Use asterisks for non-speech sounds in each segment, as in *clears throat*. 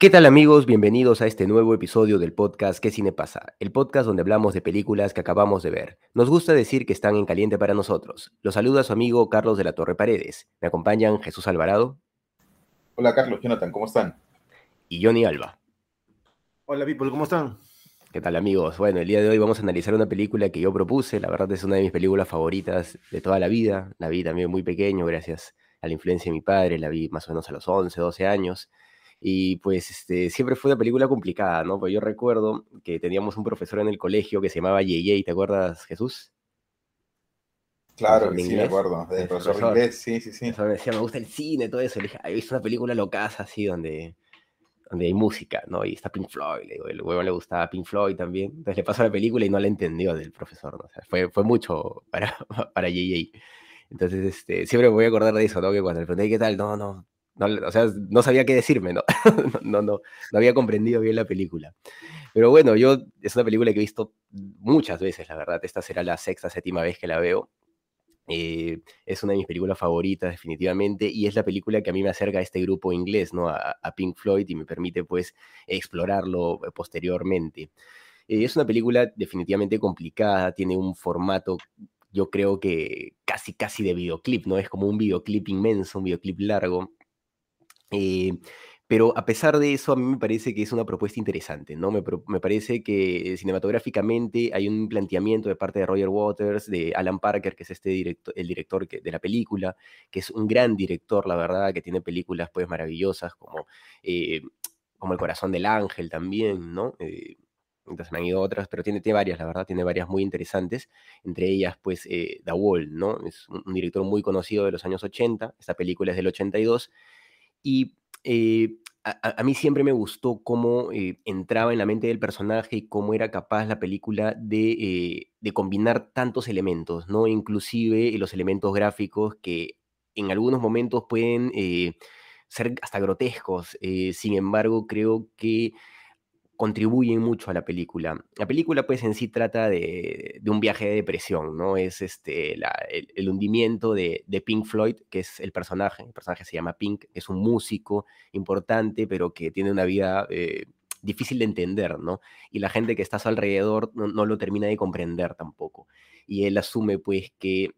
¿Qué tal amigos? Bienvenidos a este nuevo episodio del podcast ¿Qué cine pasa? El podcast donde hablamos de películas que acabamos de ver. Nos gusta decir que están en caliente para nosotros. Los saluda su amigo Carlos de la Torre Paredes. Me acompañan Jesús Alvarado. Hola Carlos, Jonathan, ¿cómo están? Y Johnny Alba. Hola people, ¿cómo están? ¿Qué tal amigos? Bueno, el día de hoy vamos a analizar una película que yo propuse. La verdad es una de mis películas favoritas de toda la vida. La vi también muy pequeño gracias a la influencia de mi padre. La vi más o menos a los 11, 12 años. Y pues este, siempre fue una película complicada, ¿no? Pues yo recuerdo que teníamos un profesor en el colegio que se llamaba Yeye, ¿te acuerdas, Jesús? Claro, sí, me acuerdo. De profesor, profesor inglés, sí, sí, sí. me decía, me gusta el cine, todo eso. Le dije, he visto una película locaza así donde, donde hay música, ¿no? Y está Pink Floyd. Le digo, el huevo le gustaba Pink Floyd también. Entonces le pasó la película y no la entendió del profesor, ¿no? O sea, fue, fue mucho para, *laughs* para Yeye. Entonces, este, siempre me voy a acordar de eso, ¿no? Que cuando le pregunté, ¿qué tal? No, no, no, o sea, no sabía qué decirme, ¿no? *laughs* no, no, no había comprendido bien la película. Pero bueno, yo es una película que he visto muchas veces, la verdad. Esta será la sexta, séptima vez que la veo. Eh, es una de mis películas favoritas, definitivamente, y es la película que a mí me acerca a este grupo inglés, ¿no? A, Pink Floyd y me permite, pues, explorarlo posteriormente. Eh, es una película definitivamente complicada, tiene un formato yo creo que casi, casi de videoclip, ¿no? Es como un videoclip inmenso, un videoclip largo. Eh, pero a pesar de eso, a mí me parece que es una propuesta interesante, ¿no? Me, parece que cinematográficamente hay un planteamiento de parte de Roger Waters, de Alan Parker, que es este el director de la película, que es un gran director, la verdad, que tiene películas pues maravillosas como, eh, como El corazón del ángel también, ¿no? Eh, entonces me han ido otras, pero tiene, tiene, varias, la verdad, tiene varias muy interesantes, entre ellas, pues, The Wall, ¿no? Es un, director muy conocido de los años 80, esta película es del 82, y eh, a, mí siempre me gustó cómo eh, entraba en la mente del personaje y cómo era capaz la película de, eh, de combinar tantos elementos, ¿no? Inclusive los elementos gráficos que en algunos momentos pueden ser hasta grotescos. sin embargo, creo que contribuyen mucho a la película. La película pues en sí trata de, un viaje de depresión, ¿no? Es este, el, hundimiento de, Pink Floyd, que es el personaje, el personaje se llama Pink, es un músico importante, pero que tiene una vida eh, difícil de entender, ¿no? Y la gente que está a su alrededor no, lo termina de comprender tampoco. Y él asume pues que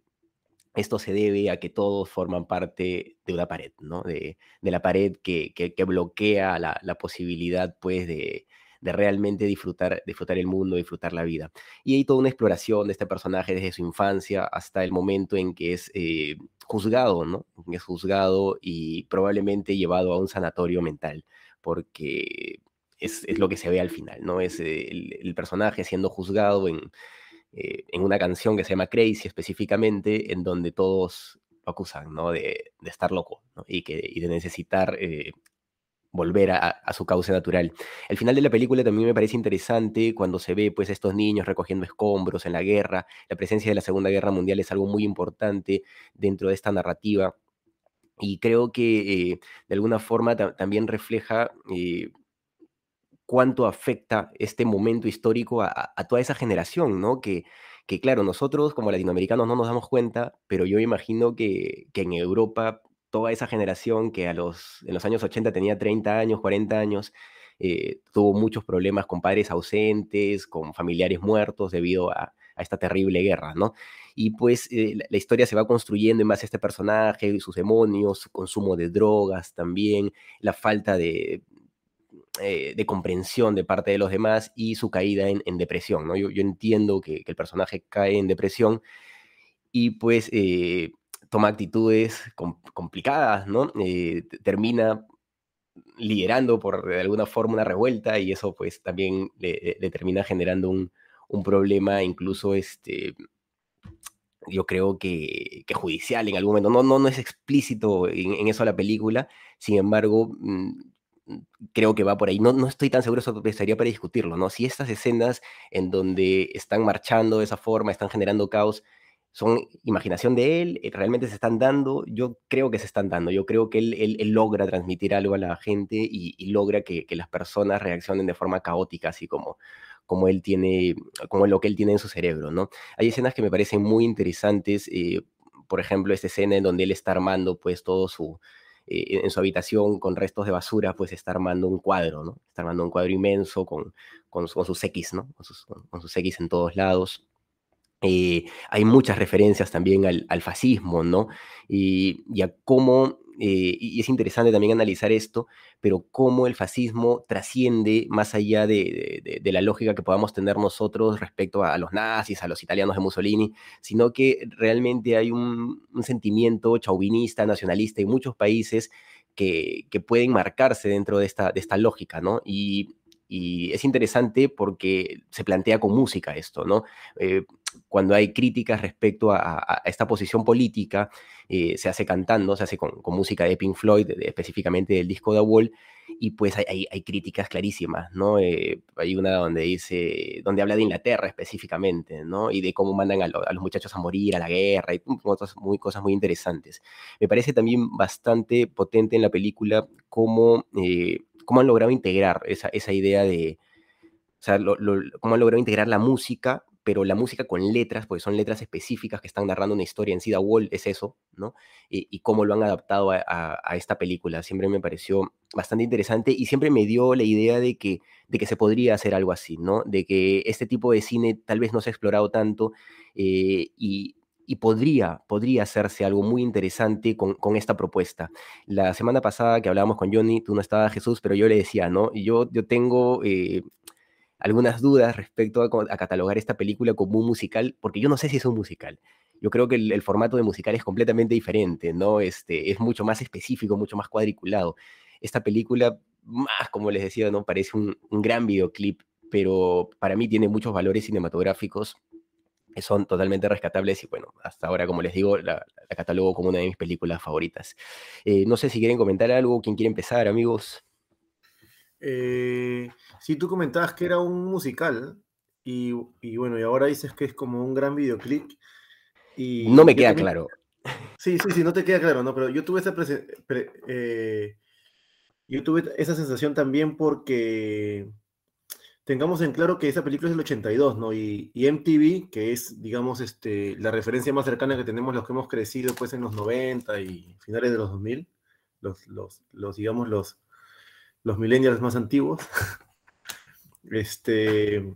esto se debe a que todos forman parte de una pared, ¿no? De, la pared que, bloquea la, la, posibilidad, pues, de, de realmente disfrutar, disfrutar el mundo, disfrutar la vida. Y hay toda una exploración de este personaje desde su infancia hasta el momento en que es eh, juzgado, ¿no? Es juzgado y probablemente llevado a un sanatorio mental, porque es, lo que se ve al final, ¿no? Es el, personaje siendo juzgado en, eh, en una canción que se llama Crazy específicamente, en donde todos lo acusan, ¿no? De, estar loco, Y, que, y de necesitar eh, volver a, su cauce natural. El final de la película también me parece interesante cuando se ve pues estos niños recogiendo escombros en la guerra. La presencia de la Segunda Guerra Mundial es algo muy importante dentro de esta narrativa y creo que eh, de alguna forma también refleja eh, cuánto afecta este momento histórico a, toda esa generación, ¿no? Que, que claro, nosotros como latinoamericanos no nos damos cuenta, pero yo imagino que, que en Europa toda esa generación que a los, en los años 80 tenía 30 años, 40 años, eh, tuvo muchos problemas con padres ausentes, con familiares muertos debido a, esta terrible guerra, ¿no? Y pues eh, la, historia se va construyendo en base a este personaje, y sus demonios, su consumo de drogas también, la falta de, eh, de comprensión de parte de los demás y su caída en, depresión, ¿no? Yo, entiendo que, el personaje cae en depresión y pues toma actitudes complicadas, ¿no? Eh, termina liderando por de alguna forma una revuelta y eso pues también le, termina generando un, problema incluso este, yo creo que, judicial en algún momento. No, no, no es explícito en, eso la película, sin embargo, mm, creo que va por ahí. No, no estoy tan seguro, eso estaría para discutirlo, ¿no? Si estas escenas en donde están marchando de esa forma, están generando caos, son imaginación de él, eh, realmente se están dando, yo creo que se están dando, yo creo que él, él, logra transmitir algo a la gente y, logra que, las personas reaccionen de forma caótica, así como, como él tiene, como lo que él tiene en su cerebro, ¿no? Hay escenas que me parecen muy interesantes, eh, por ejemplo, esta escena en donde él está armando pues todo su, eh, en su habitación con restos de basura, pues está armando un cuadro, ¿no? Está armando un cuadro inmenso con, con, sus X, ¿no? Con sus X en todos lados. Eh, hay muchas referencias también al, fascismo, ¿no? Y, a cómo, eh, y es interesante también analizar esto, pero cómo el fascismo trasciende más allá de, la lógica que podamos tener nosotros respecto a, los nazis, a los italianos de Mussolini, sino que realmente hay un, sentimiento chauvinista, nacionalista en muchos países que, pueden marcarse dentro de esta, de esta lógica, ¿no? Y, es interesante porque se plantea con música esto, ¿no? Eh, cuando hay críticas respecto a, esta posición política, eh, se hace cantando, se hace con, música de Pink Floyd, específicamente del disco The Wall, y pues hay, críticas clarísimas, ¿no? Eh, hay una donde dice, donde habla de Inglaterra específicamente, ¿no? Y de cómo mandan a, los muchachos a morir, a la guerra, y otras muy, cosas muy interesantes. Me parece también bastante potente en la película cómo, eh, cómo han logrado integrar esa, idea de, o sea, cómo han logrado integrar la música pero la música con letras, porque son letras específicas que están narrando una historia en Sida Wall, es eso, ¿no? Y, cómo lo han adaptado a, esta película. Siempre me pareció bastante interesante y siempre me dio la idea de que, de que se podría hacer algo así, ¿no? De que este tipo de cine tal vez no se ha explorado tanto eh, y, podría, podría hacerse algo muy interesante con, esta propuesta. La semana pasada que hablábamos con Johnny, tú no estabas Jesús, pero yo le decía, ¿no? Yo, yo tengo eh, algunas dudas respecto a, catalogar esta película como un musical, porque yo no sé si es un musical. Yo creo que el, formato de musical es completamente diferente, ¿no? Este, es mucho más específico, mucho más cuadriculado. Esta película, más como les decía, ¿no? Parece un, gran videoclip, pero para mí tiene muchos valores cinematográficos que son totalmente rescatables y bueno, hasta ahora, como les digo, la, catalogo como una de mis películas favoritas. Eh, no sé si quieren comentar algo, quién quiere empezar, amigos. Eh, si tú comentabas que era un musical y, bueno, y ahora dices que es como un gran videoclip. Y no me queda claro. Sí, sí, sí, no te queda claro, ¿no? Pero yo tuve esa, eh, yo tuve esa sensación también porque tengamos en claro que esa película es del 82, ¿no? Y, MTV, que es, digamos, este, la referencia más cercana que tenemos los que hemos crecido pues en los 90 y finales de los 2000, los, los, los digamos, los, los millennials más antiguos. *laughs* este,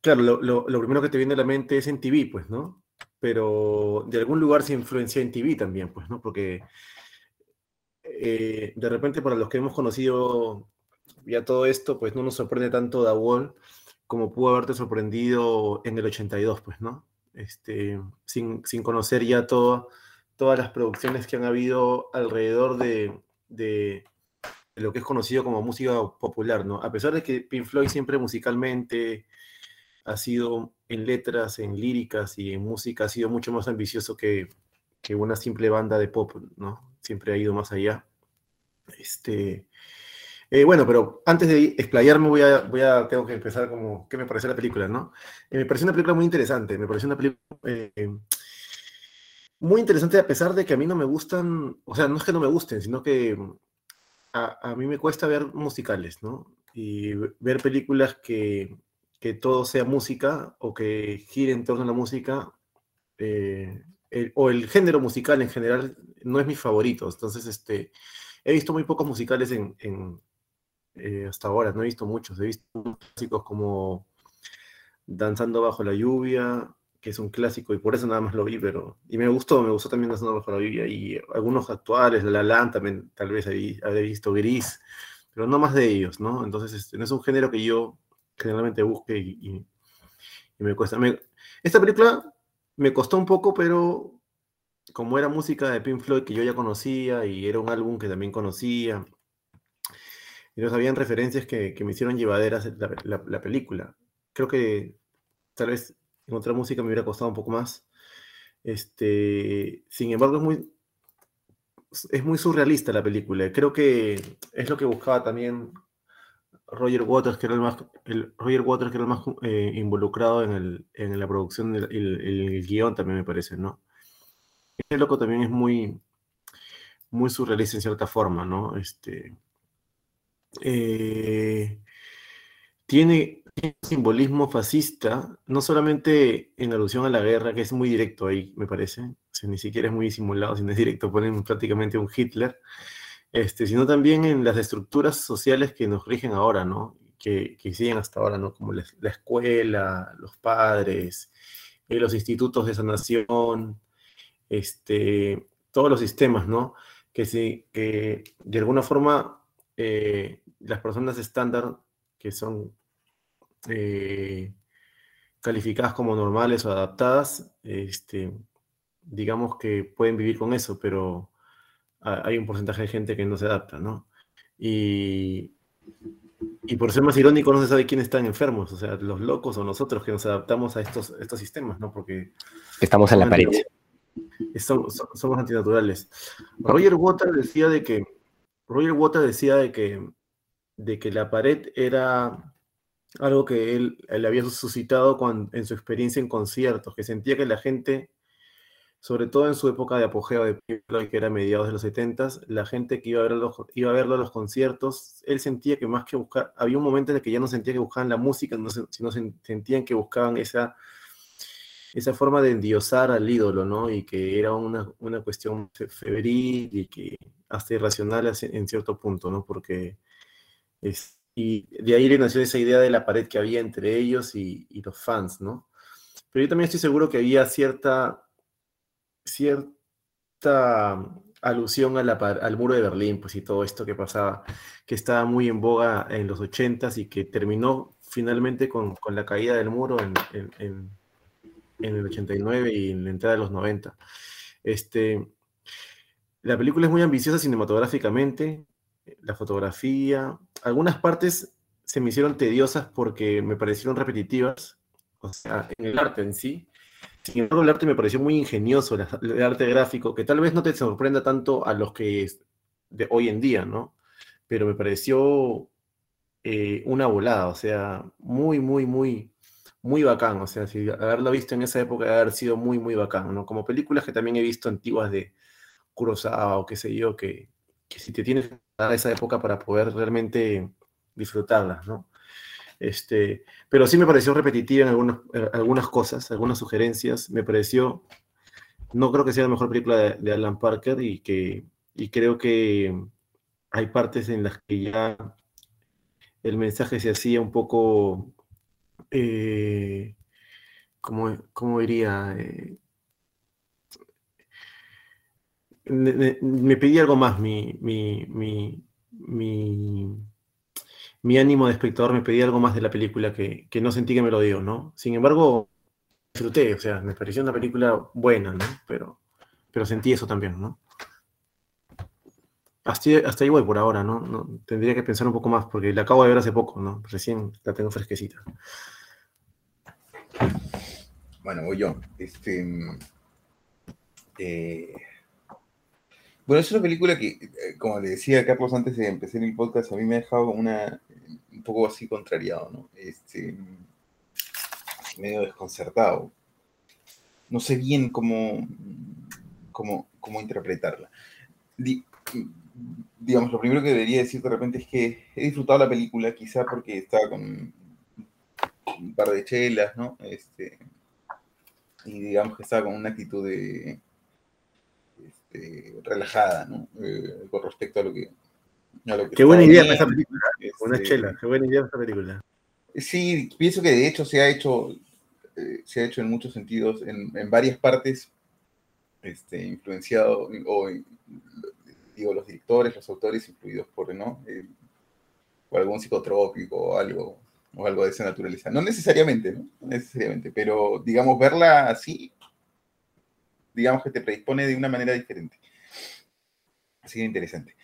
claro, lo, primero que te viene a la mente es en TV, pues, ¿no? Pero de algún lugar se influencia en TV también, pues, ¿no? Porque eh, de repente para los que hemos conocido ya todo esto, pues no nos sorprende tanto Da Wall como pudo haberte sorprendido en el 82, pues, ¿no? Este, sin, conocer ya todo, todas las producciones que han habido alrededor de, lo que es conocido como música popular, ¿no? A pesar de que Pink Floyd siempre musicalmente ha sido en letras, en líricas y en música ha sido mucho más ambicioso que, que una simple banda de pop, ¿no? Siempre ha ido más allá. Este, eh, bueno, pero antes de explayarme voy a, voy a, tengo que empezar como, ¿qué me parece la película, no? Eh, me parece una película muy interesante, me parece una película eh, muy interesante a pesar de que a mí no me gustan, o sea, no es que no me gusten, sino que a, mí me cuesta ver musicales, ¿no? Y ver películas que, todo sea música o que gire en torno a la música, o el género musical en general, no es mi favorito. Entonces, este, he visto muy pocos musicales en, eh, hasta ahora, no he visto muchos. He visto clásicos como Danzando bajo la lluvia, que es un clásico y por eso nada más lo vi, pero... Y me gustó, me gustó también Danzando bajo la lluvia y algunos actuales, La Land también tal vez había visto Gris, pero no más de ellos, ¿no? Entonces este, no es un género que yo generalmente busque y, me cuesta. esta película me costó un poco, pero como era música de Pink Floyd que yo ya conocía y era un álbum que también conocía, y no habían referencias que, me hicieron llevaderas la, la película. Creo que tal vez en otra música me hubiera costado un poco más. Este, sin embargo, es muy, es muy surrealista la película. Creo que es lo que buscaba también Roger Waters, que era el más, Roger Waters, que era el más eh, involucrado en, el, en, la producción, el, el, guion también me parece, ¿no? Este loco también es muy, muy surrealista en cierta forma, ¿no? Este, eh, tiene, un simbolismo fascista, no solamente en alusión a la guerra, que es muy directo ahí, me parece, ni siquiera es muy disimulado, sino es directo, ponen prácticamente un Hitler, este, sino también en las estructuras sociales que nos rigen ahora, ¿no? Que, que siguen hasta ahora, ¿no? Como la, escuela, los padres, eh, los institutos de sanación, este, todos los sistemas, ¿no? Que, sí, que de alguna forma eh, las personas estándar que son eh, calificadas como normales o adaptadas, este, digamos que pueden vivir con eso, pero hay un porcentaje de gente que no se adapta, ¿no? Y, y por ser más irónico, no se sabe quiénes están enfermos, o sea, los locos o nosotros que nos adaptamos a estos, estos sistemas, ¿no? Porque... Estamos en la pared. Somos, somos antinaturales. Roger Waters decía de que Roger Waters decía de que, de que la pared era algo que él, él había suscitado en su experiencia en conciertos, que sentía que la gente sobre todo en su época de apogeo de Pink que era mediados de los 70 la gente que iba a, verlo, iba a verlo a los conciertos, él sentía que más que buscar, había un momento en el que ya no sentía que buscaban la música, sino sentían que buscaban esa, esa forma de endiosar al ídolo, ¿no? Y que era una, una cuestión febril y que hasta irracional en cierto punto, ¿no? Porque es, y de ahí le nació esa idea de la pared que había entre ellos y, y los fans, ¿no? Pero yo también estoy seguro que había cierta cierta alusión al muro de Berlín, pues y todo esto que pasaba, que estaba muy en boga en los 80 y que terminó finalmente con, la caída del muro en, en, el 89 y en la entrada de los 90. Este, la película es muy ambiciosa cinematográficamente, la fotografía, algunas partes se me hicieron tediosas porque me parecieron repetitivas, o sea, en el arte en sí, sin embargo, el arte me pareció muy ingenioso, el arte gráfico, que tal vez no te sorprenda tanto a los que de hoy en día, ¿no? Pero me pareció eh, una volada, o sea, muy, muy, muy, muy bacán. O sea, si haberlo visto en esa época, haber sido muy, muy bacán, ¿no? Como películas que también he visto antiguas de Kurosawa o qué sé yo, que, que si te tienes esa época para poder realmente disfrutarlas, ¿no? Este, pero sí me pareció repetitiva en algunas, algunas cosas, algunas sugerencias. Me pareció, no creo que sea la mejor película de, Alan Parker y que y creo que hay partes en las que ya el mensaje se hacía un poco, eh, ¿cómo, diría? Eh, me, pedí algo más mi, mi, mi mi ánimo de espectador me pedía algo más de la película que, no sentí que me lo dio, ¿no? Sin embargo, disfruté, o sea, me pareció una película buena, ¿no? Pero, pero sentí eso también, ¿no? Hasta, hasta ahí voy por ahora, ¿no? Tendría que pensar un poco más, porque la acabo de ver hace poco, ¿no? Recién la tengo fresquecita. Bueno, voy yo. Este, eh, bueno, es una película que, eh, como le decía Carlos antes de empezar el podcast, a mí me ha dejado una, un poco así contrariado, ¿no? Este, medio desconcertado. No sé bien cómo, cómo, cómo interpretarla. digamos, lo primero que debería decir de repente es que he disfrutado la película, quizá porque estaba con un par de chelas, ¿no? Este, y digamos que estaba con una actitud de este, relajada, ¿no? Eh, con respecto a lo que... qué buena idea esa película, una este, chela, qué buena idea esa película. Sí, pienso que de hecho se ha hecho, eh, se ha hecho en muchos sentidos, en, en varias partes, este, influenciado, o digo, los directores, los autores influidos por, ¿no? Eh, por algún psicotrópico o algo, o algo de esa naturaleza. No necesariamente, ¿no? No necesariamente, pero digamos, verla así digamos que te predispone de una manera diferente. Así que interesante.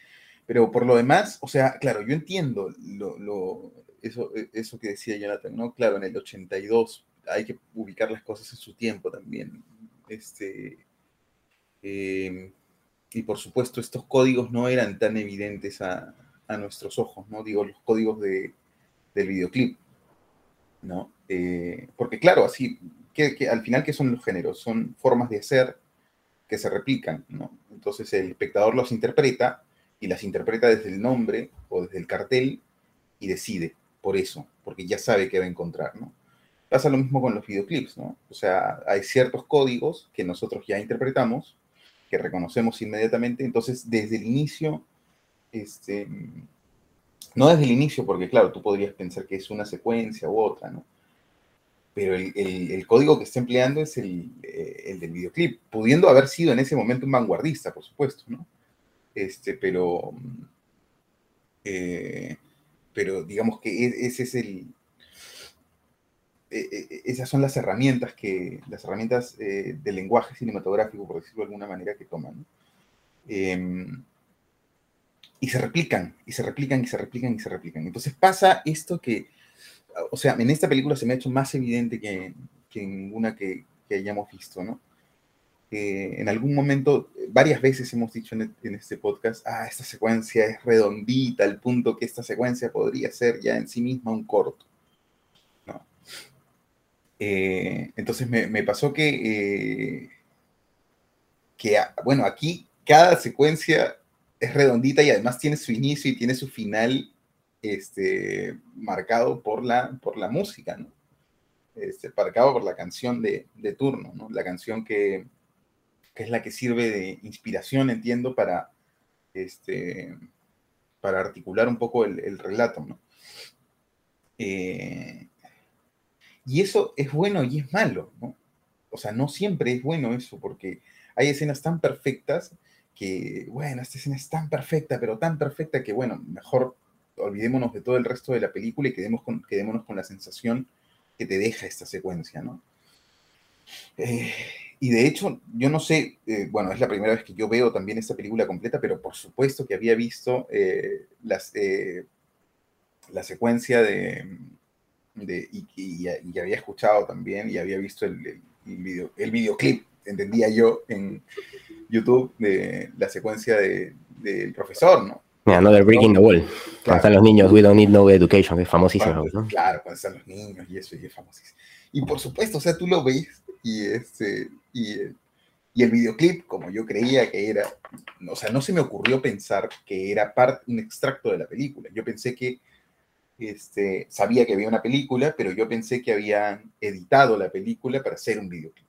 Pero por lo demás, o sea, claro, yo entiendo lo, eso, eso que decía Jonathan, ¿no? Claro, en el 82 hay que ubicar las cosas en su tiempo también. Este, em, y por supuesto, estos códigos no eran tan evidentes a, nuestros ojos, ¿no? Digo, los códigos de, del videoclip, ¿no? Eh, porque claro, así, que, al final, ¿qué son los géneros? Son formas de hacer que se replican, ¿no? Entonces el espectador los interpreta y las interpreta desde el nombre o desde el cartel y decide por eso, porque ya sabe qué va a encontrar, ¿no? Pasa lo mismo con los videoclips, ¿no? O sea, hay ciertos códigos que nosotros ya interpretamos, que reconocemos inmediatamente, entonces desde el inicio, este, no desde el inicio, porque claro, tú podrías pensar que es una secuencia u otra, ¿no? Pero el, código que está empleando es el, eh, el, del videoclip, pudiendo haber sido en ese momento un vanguardista, por supuesto, ¿no? Este, pero, eh, pero digamos que e, ese es el, e, e, esas son las herramientas que, las herramientas eh, del lenguaje cinematográfico, por decirlo de alguna manera, que toman. Em, y se replican, y se replican, y se replican, y se replican. Entonces pasa esto que, o sea, en esta película se me ha hecho más evidente que, que en ninguna que, que hayamos visto, ¿no? en algún momento, varias veces hemos dicho en, en, este podcast, ah, esta secuencia es redondita, al punto que esta secuencia podría ser ya en sí misma un corto. Eh, entonces me, pasó que, eh, que, ah, bueno, aquí cada secuencia es redondita y además tiene su inicio y tiene su final este, marcado por la, por la música, ¿no? Este, marcado por la canción de, turno, ¿no? La canción que, es la que sirve de inspiración, entiendo, para, este, para articular un poco el, relato, ¿no? Eh, y eso es bueno y es malo, ¿no? O sea, no siempre es bueno eso, porque hay escenas tan perfectas que, bueno, esta escena es tan perfecta, pero tan perfecta que, bueno, mejor olvidémonos de todo el resto de la película y quedemos quedémonos con la sensación que te deja esta secuencia, ¿no? Eh, y de hecho, yo no sé, eh, bueno, es la primera vez que yo veo también esta película completa, pero por supuesto que había visto eh, las, la secuencia de, y, había escuchado también y había visto el, video, el videoclip, entendía yo, en YouTube de la secuencia del profesor, ¿no? Yeah, no, Breaking the Wall. Cuando están los niños, We Don't Need No Education, que es famosísimo. ¿no? Claro, cuando están los niños y eso, y es famosísimo. Y por supuesto, o sea, tú lo ves y, este, y, y el videoclip, como yo creía que era, o sea, no se me ocurrió pensar que era parte, un extracto de la película. Yo pensé que este, sabía que había una película, pero yo pensé que habían editado la película para hacer un videoclip.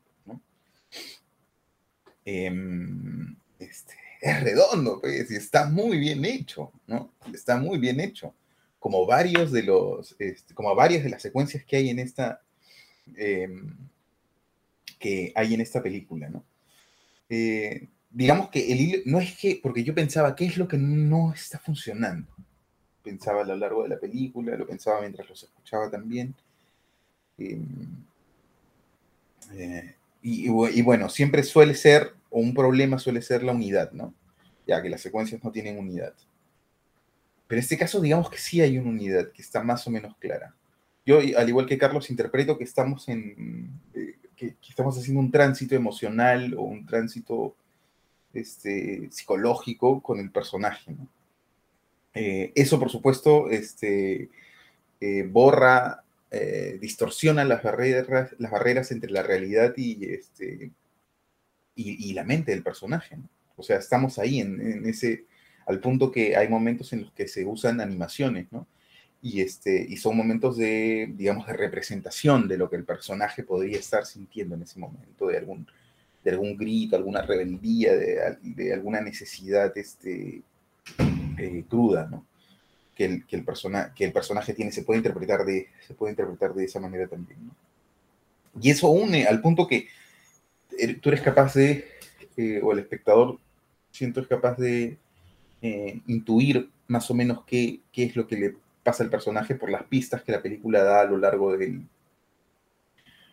Em, este, es redondo, pues, y está muy bien hecho, ¿no? Está muy bien hecho. Como varios de los, este, como varias de las secuencias que hay en esta, em, que hay en esta película, ¿no? Eh, digamos que el hilo, no es que, porque yo pensaba, ¿qué es lo que no está funcionando? pensaba a lo largo de la película, lo pensaba mientras los escuchaba también. Em, eh, y, bueno, siempre suele ser, o un problema suele ser la unidad, ¿no? Ya que las secuencias no tienen unidad. Pero en este caso, digamos que sí hay una unidad que está más o menos clara. Yo, al igual que Carlos, interpreto que estamos en. Eh, que, estamos haciendo un tránsito emocional o un tránsito este, psicológico con el personaje. Eh, eso, por supuesto, este, eh, borra, distorsiona las barreras, las barreras entre la realidad y, este, y, la mente del personaje. O sea, estamos ahí en, ese, al punto que hay momentos en los que se usan animaciones, ¿no? Y, este, y son momentos de, digamos, de representación de lo que el personaje podría estar sintiendo en ese momento, de algún, de algún grito, alguna rebeldía, de, de alguna necesidad este, eh, cruda, ¿no? Que el, que, el persona, que el personaje tiene, se puede, interpretar de, se puede interpretar de esa manera también, ¿no? Y eso une al punto que tú eres capaz de, eh, o el espectador, siento, es capaz de eh, intuir más o menos qué, qué es lo que le pasa al personaje por las pistas que la película da a lo largo del,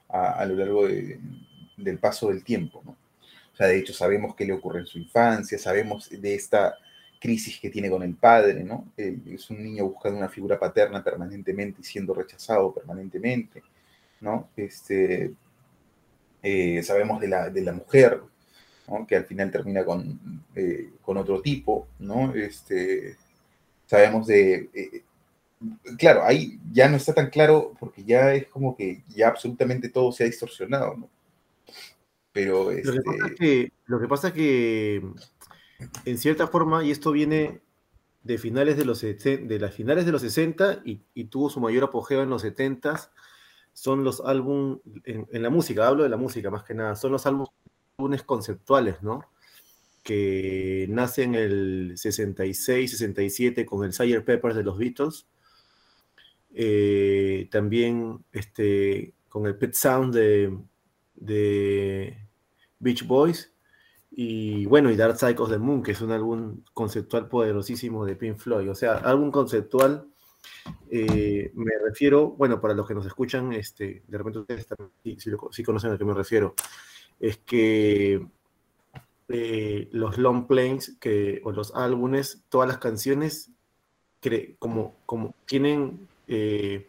a, lo largo del paso del tiempo, ¿no? O sea, de hecho sabemos qué le ocurre en su infancia, sabemos de esta crisis que tiene con el padre, ¿no? es un niño buscando una figura paterna permanentemente y siendo rechazado permanentemente, ¿no? Este, Eh, sabemos de la, de la mujer, que al final termina con, eh, con otro tipo, ¿no? Este, sabemos de... Eh, claro, ahí ya no está tan claro porque ya es como que ya absolutamente todo se ha distorsionado, ¿no? Pero... Lo, que pasa este que, lo que pasa es que, en cierta forma, y esto viene de finales de los, de las finales de los 60 y, y tuvo su mayor apogeo en los 70 son los álbumes, en, la música, hablo de la música más que nada, son los álbumes conceptuales, ¿no? Que nace en el 66, 67 con el Sire Peppers de los Beatles. Eh, también este, con el Pet Sound de, de, Beach Boys. Y bueno, y Dark of the Moon, que es un álbum conceptual poderosísimo de Pink Floyd. O sea, álbum conceptual, eh, me refiero, bueno, para los que nos escuchan, este, de repente ustedes sí conocen a qué me refiero es que eh, los long plays que, o los álbumes, todas las canciones como, como tienen, eh,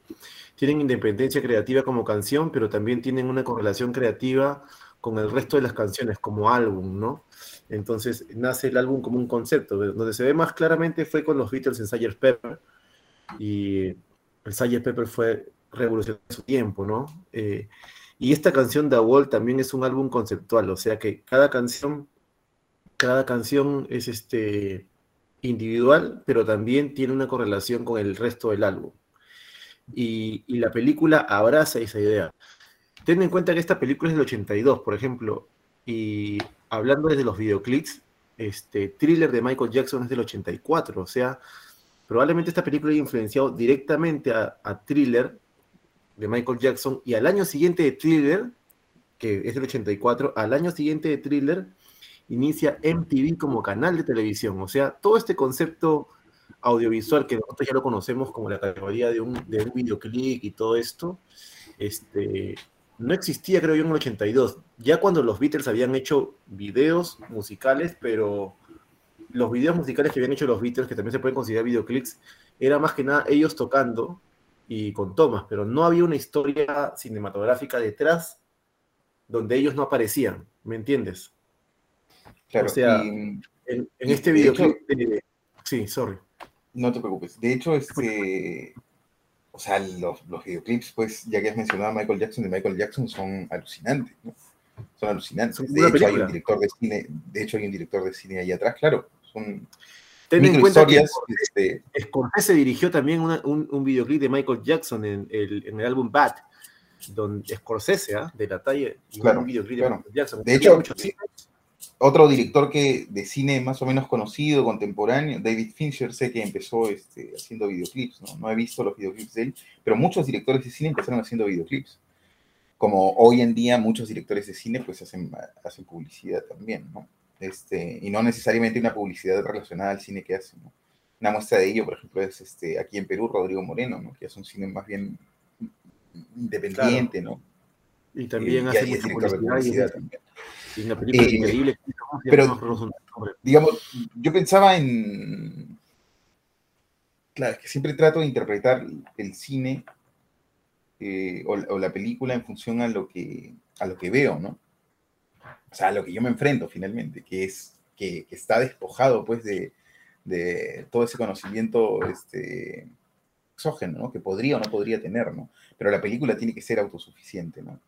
tienen independencia creativa como canción, pero también tienen una correlación creativa con el resto de las canciones como álbum, ¿no? Entonces nace el álbum como un concepto. Donde se ve más claramente fue con los Beatles en Sgt. Pepper, y el Sgt. Pepper fue revolucionario en su tiempo, ¿no? Eh, y esta canción The Wall también es un álbum conceptual, o sea que cada canción, cada canción es este, individual, pero también tiene una correlación con el resto del álbum. Y, la película abraza esa idea. Ten en cuenta que esta película es del 82, por ejemplo, y hablando desde los videoclips, este thriller de Michael Jackson es del 84, o sea, probablemente esta película haya influenciado directamente a, Thriller de Michael Jackson, y al año siguiente de Thriller, que es el 84, al año siguiente de Thriller, inicia MTV como canal de televisión. O sea, todo este concepto audiovisual que nosotros ya lo conocemos como la categoría de un, de un videoclip y todo esto, este, no existía, creo yo, en el 82. Ya cuando los Beatles habían hecho videos musicales, pero los videos musicales que habían hecho los Beatles, que también se pueden considerar videoclips, era más que nada ellos tocando y con tomas, pero no había una historia cinematográfica detrás donde ellos no aparecían, ¿me entiendes? Claro, o sea, en, este videoclip... sí, sorry. No te preocupes. De hecho, este... O sea, los, los, videoclips, pues, ya que has mencionado a Michael Jackson, de Michael Jackson son alucinantes, ¿no? Son alucinantes. De hecho, hay un director de cine, de hecho, hay un director de cine ahí atrás, claro. Son, Ten en cuenta que este... Scorsese dirigió también un, un, videoclip de Michael Jackson en el, en el álbum Bad, donde Scorsese, ¿ah? de la talla, claro, un videoclip de Michael Jackson. De hecho, otro director que de cine más o menos conocido, contemporáneo, David Fincher, sé que empezó este, haciendo videoclips, ¿no? No he visto los videoclips de él, pero muchos directores de cine empezaron haciendo videoclips. Como hoy en día muchos directores de cine pues hacen, hacen publicidad también, ¿no? Este, y no necesariamente una publicidad relacionada al cine que hace. Una muestra de ello, por ejemplo, es este, aquí en Perú, Rodrigo Moreno, ¿no? que hace un cine más bien independiente, ¿no? Y también hace mucha publicidad. también. Y una película eh, increíble. Pero, digamos, yo pensaba en... Claro, es que siempre trato de interpretar el cine eh, o, o, la película en función a lo que, a lo que veo, ¿no? O sea, a lo que yo me enfrento finalmente, que es que, está despojado pues de, todo ese conocimiento este, exógeno, ¿no? Que podría o no podría tener, ¿no? Pero la película tiene que ser autosuficiente, ¿no?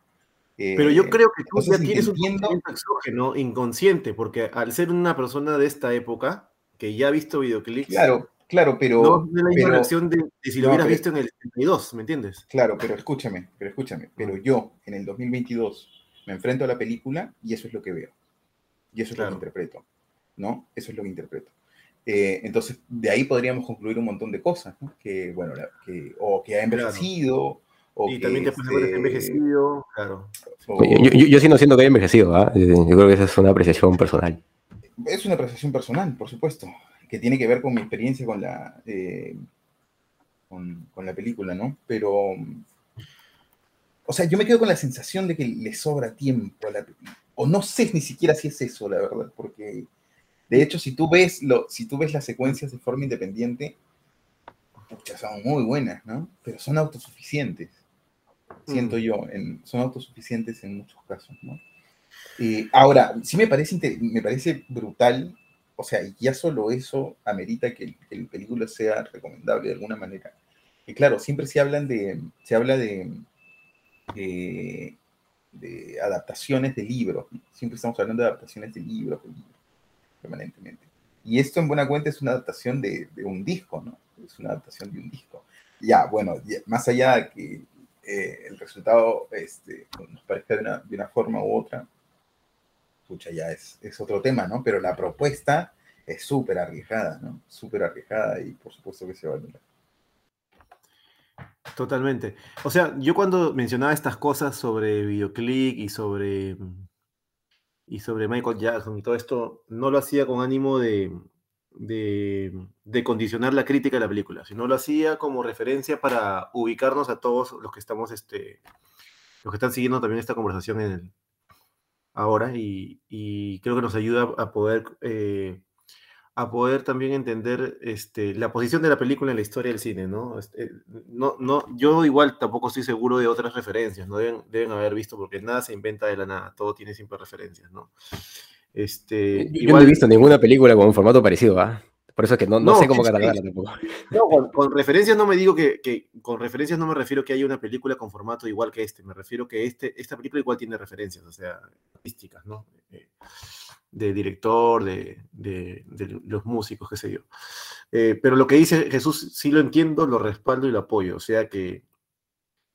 Pero yo eh, creo que tú ya tienes un conocimiento exógeno inconsciente, porque al ser una persona de esta época, que ya ha visto videoclips... Claro, claro, pero... No es la misma reacción de, si lo hubieras visto en el 72, ¿me entiendes? Claro, pero escúchame, pero escúchame, pero yo en el 2022 me enfrento a la película y eso es lo que veo. Y eso es lo que interpreto. ¿No? Eso es lo que interpreto. Eh, entonces, de ahí podríamos concluir un montón de cosas, ¿no? Que, bueno, que, o que ha envejecido, o y también después de este, envejecido, claro. yo, yo, sigo siendo que haya envejecido, ¿ah? Eh, yo creo que esa es una apreciación personal. Es una apreciación personal, por supuesto, que tiene que ver con mi experiencia con la, eh, con, con, la película, ¿no? Pero o sea, yo me quedo con la sensación de que le sobra tiempo a la O no sé ni siquiera si es eso, la verdad, porque de hecho, si tú ves, lo, si tú ves las secuencias de forma independiente, son muy buenas, ¿no? Pero son autosuficientes. siento yo, en, son autosuficientes en muchos casos, ¿no? Eh, ahora, sí me parece, me parece brutal, o sea, ya solo eso amerita que el, película sea recomendable de alguna manera. Y claro, siempre se hablan de, se habla de, de, adaptaciones de libros, siempre estamos hablando de adaptaciones de libros, permanentemente. Y esto en buena cuenta es una adaptación de, un disco, ¿no? Es una adaptación de un disco. Ya, bueno, más allá de que eh, el resultado este, nos parezca de una, de una forma u otra, escucha, ya es, es otro tema, ¿no? Pero la propuesta es súper arriesgada, ¿no? Súper arriesgada y por supuesto que se va a lograr. Totalmente. O sea, yo cuando mencionaba estas cosas sobre videoclip y sobre y sobre Michael Jackson y todo esto, no lo hacía con ánimo de, de, condicionar la crítica de la película, sino lo hacía como referencia para ubicarnos a todos los que estamos, este, los que están siguiendo también esta conversación en ahora y, creo que nos ayuda a poder, eh, a poder también entender este, la posición de la película en la historia del cine, ¿no? Este, no, no yo igual tampoco estoy seguro de otras referencias, ¿no? Deben, deben haber visto, porque nada se inventa de la nada, todo tiene siempre referencias, ¿no? Este, yo igual, no he visto ninguna película con un formato parecido, ¿ah? Por eso es que no, no, sé cómo catalogarla tampoco. No, con, referencias no me digo que, que, con referencias no me refiero que haya una película con formato igual que este, me refiero que este, esta película igual tiene referencias, o sea, artísticas, ¿no? Eh, de director, de, de, los músicos, qué sé yo. Eh, pero lo que dice Jesús sí lo entiendo, lo respaldo y lo apoyo, o sea que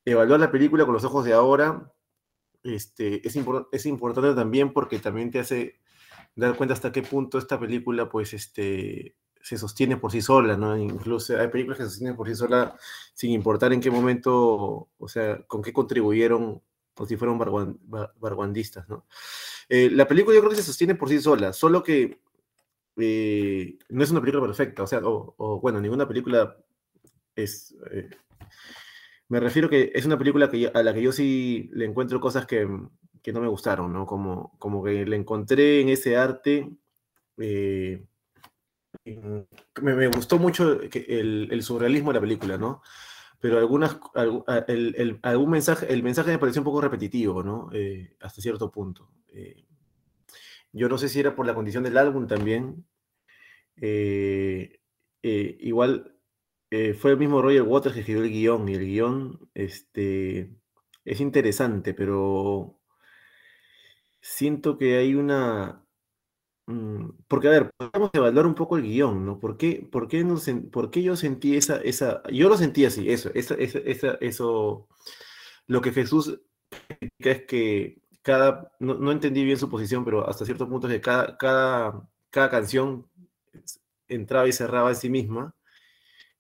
evaluar la película con los ojos de ahora este, es, es importante también porque también te hace dar cuenta hasta qué punto esta película, pues, este, se sostiene por sí sola, ¿no? Incluso hay películas que se sostienen por sí sola sin importar en qué momento, o sea, con qué contribuyeron o si fueron barguandistas, ¿no? Eh, la película yo creo que se sostiene por sí sola, solo que eh, no es una película perfecta, o sea, o, bueno, ninguna película es... Eh, me refiero que es una película que, a la que yo sí le encuentro cosas que, que no me gustaron, ¿no? Como, como que le encontré en ese arte me, gustó mucho el, surrealismo de la película, ¿no? Pero algunas, el, algún mensaje, el mensaje me pareció un poco repetitivo, ¿no? Eh, hasta cierto punto. Eh, yo no sé si era por la condición del álbum también. Eh, igual fue el mismo Roger Waters que escribió el guion, y el guion este, es interesante, pero siento que hay una, Mm, porque, a ver, podemos evaluar un poco el guion, ¿no? ¿Por qué, por qué, no por qué yo sentí esa, esa, yo lo sentí así, eso, esa, esa, eso, lo que Jesús es que no, entendí bien su posición, pero hasta cierto punto es cada, cada, cada canción entraba y cerraba en sí misma,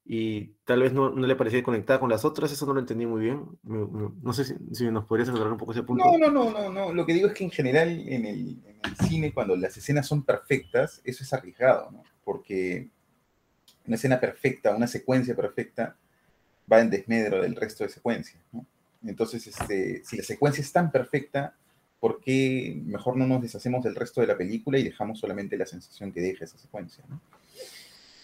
y tal vez no, no, le parecía conectada con las otras, eso no lo entendí muy bien. No sé si, nos podrías aclarar un poco ese punto. No, no, no, no, no. Lo que digo es que en general en el, cine, cuando las escenas son perfectas, eso es arriesgado, ¿no? Porque una escena perfecta, una secuencia perfecta, va en desmedro del resto de secuencias, ¿no? Entonces, este, si la secuencia es tan perfecta, ¿por qué mejor no nos deshacemos del resto de la película y dejamos solamente la sensación que deja esa secuencia, ¿no?